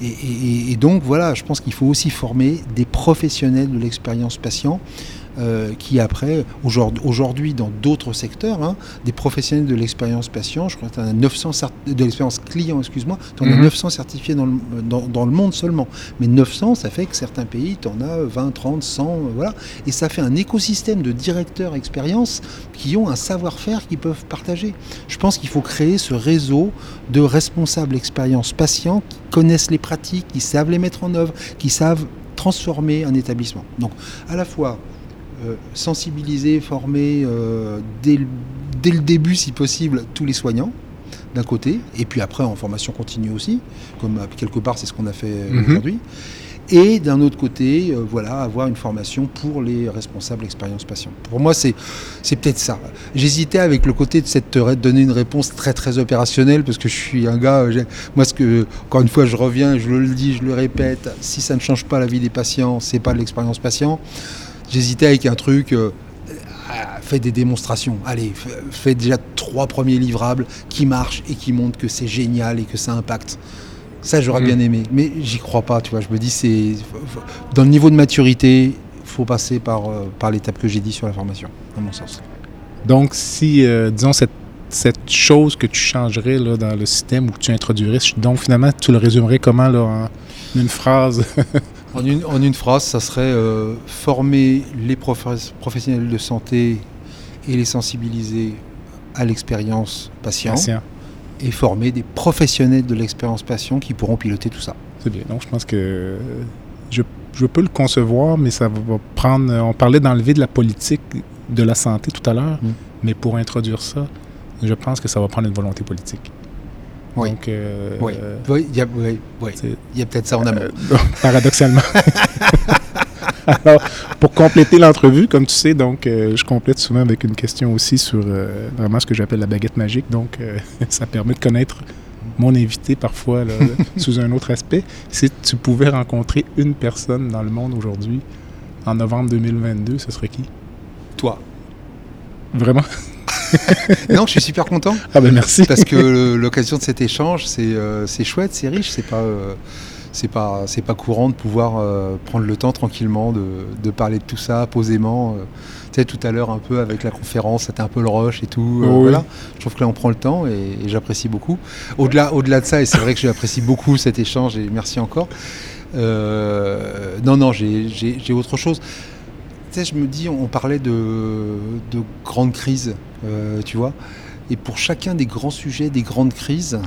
et donc voilà, je pense qu'il faut aussi former des professionnels de l'expérience patient euh, qui après, aujourd'hui, dans d'autres secteurs, hein, des professionnels de l'expérience patient, je crois que tu en as 900 cert- de l'expérience client, excuse-moi, tu en as Mhm. 900 certifiés dans le, dans, dans le monde seulement. Mais 900, ça fait que certains pays, tu en as 20, 30, 100, euh, voilà. Et ça fait un écosystème de directeurs expérience qui ont un savoir-faire qu'ils peuvent partager. Je pense qu'il faut créer ce réseau de responsables expérience patients qui connaissent les pratiques, qui savent les mettre en œuvre, qui savent transformer un établissement. Donc, à la fois sensibiliser, former euh, dès, le, dès le début, si possible, tous les soignants, d'un côté, et puis après en formation continue aussi, comme euh, quelque part c'est ce qu'on a fait euh, Mhm. aujourd'hui. Et d'un autre côté, euh, voilà, avoir une formation pour les responsables expérience patient. Pour moi, c'est c'est peut-être ça. J'hésitais avec le côté de cette de donner une réponse très très opérationnelle parce que je suis un gars. euh, Moi, ce que encore une fois, je reviens, je le dis, je le répète. Si ça ne change pas la vie des patients, c'est pas de l'expérience patient. J'hésitais avec un truc. euh, ah, faites des démonstrations. Allez, f- faites déjà trois premiers livrables qui marchent et qui montrent que c'est génial et que ça impacte. Ça, j'aurais Mm. bien aimé, mais j'y crois pas. Tu vois, je me dis c'est dans le niveau de maturité, faut passer par euh, par l'étape que j'ai dit sur la formation, à mon sens. Donc, si, euh, disons, cette, cette chose que tu changerais là, dans le système ou que tu introduirais, donc finalement, tu le résumerais comment là, en une phrase? En une, en une phrase, ça serait euh, former les profe- professionnels de santé et les sensibiliser à l'expérience patient, patient? et former des professionnels de l'expérience patient qui pourront piloter tout ça. C'est bien. Donc, je pense que je, je peux le concevoir, mais ça va prendre. On parlait d'enlever de la politique de la santé tout à l'heure, Mm. mais pour introduire ça, je pense que ça va prendre une volonté politique. Oui. Donc, euh, Oui, euh, Oui, il y a, oui, Il y a peut-être ça en amont. Euh, paradoxalement. Alors, pour compléter l'entrevue, comme tu sais, donc, euh, je complète souvent avec une question aussi sur vraiment ce que j'appelle la baguette magique. Donc, ça permet de connaître mon invité parfois là, sous un autre aspect. Si tu pouvais rencontrer une personne dans le monde aujourd'hui, en novembre 2022, ce serait qui? Toi. Vraiment? non, je suis super content. Ah ben merci. parce que l'occasion de cet échange, c'est euh, c'est chouette, c'est riche, c'est pas, euh, c'est pas, c'est pas courant de pouvoir euh, prendre le temps tranquillement de, de parler de tout ça posément. euh. tu sais, tout à l'heure un peu avec la conférence, c'était un peu le rush et tout. euh, Oui. Voilà. Je trouve que là on prend le temps et, et j'apprécie beaucoup. Au-delà, de ça, et c'est vrai que j'apprécie beaucoup cet échange et merci encore. Non, non, j'ai autre chose. Tu sais, je me dis, on parlait de, de grandes crises, tu vois. Et pour chacun des grands sujets, des grandes crises,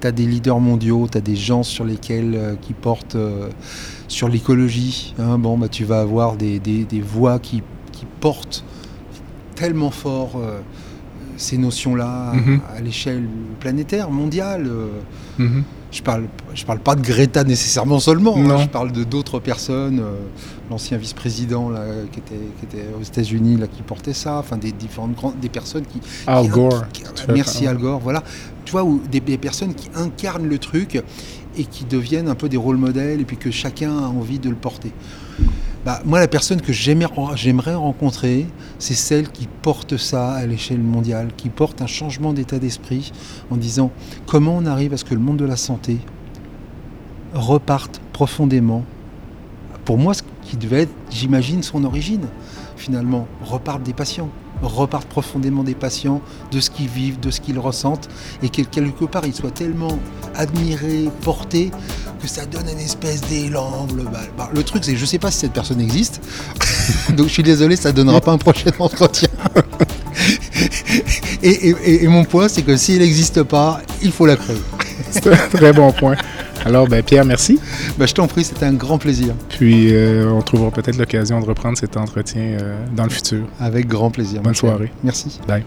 tu as des leaders mondiaux, tu as des gens sur lesquels euh, qui portent euh, sur l'écologie. hein. bon, bah, tu vas avoir des, des- des voix qui, qui qui porte tellement fort euh, ces notions-là Mhm. à, à l'échelle planétaire, mondiale. euh, Mhm. Je parle, je parle pas de Greta nécessairement seulement, hein, Non. je parle de d'autres personnes, euh, l'ancien vice-président là, qui, était, qui était aux États-Unis là, qui portait ça, enfin des différentes grandes, des personnes qui. Al qui- Gore. qui- fais merci pas- Al Gore, voilà. Tu vois, où des, des personnes qui incarnent le truc et qui deviennent un peu des rôles modèles et puis que chacun a envie de le porter. Bah, moi, la personne que j'aimerais rencontrer, c'est celle qui porte ça à l'échelle mondiale, qui porte un changement d'état d'esprit en disant comment on arrive à ce que le monde de la santé reparte profondément. Pour moi, ce qui devait être, j'imagine, son origine, finalement, reparte des patients, reparte profondément des patients, de ce qu'ils vivent, de ce qu'ils ressentent, et que quelque part, ils soient tellement admirés, portés, que ça donne une espèce d'élan global. Bah, le truc, c'est que je ne sais pas si cette personne existe, donc je suis désolé, ça ne donnera pas un prochain entretien. et, et- et- et mon point, c'est que s'il n'existe pas, il faut la créer. C'est un très bon point. Alors, ben, Pierre, merci. Bah, je t'en prie, c'était un grand plaisir. Puis, euh, on trouvera peut-être l'occasion de reprendre cet entretien euh, dans le futur. Avec grand plaisir. Bonne mon cher. soirée. Merci. Bye.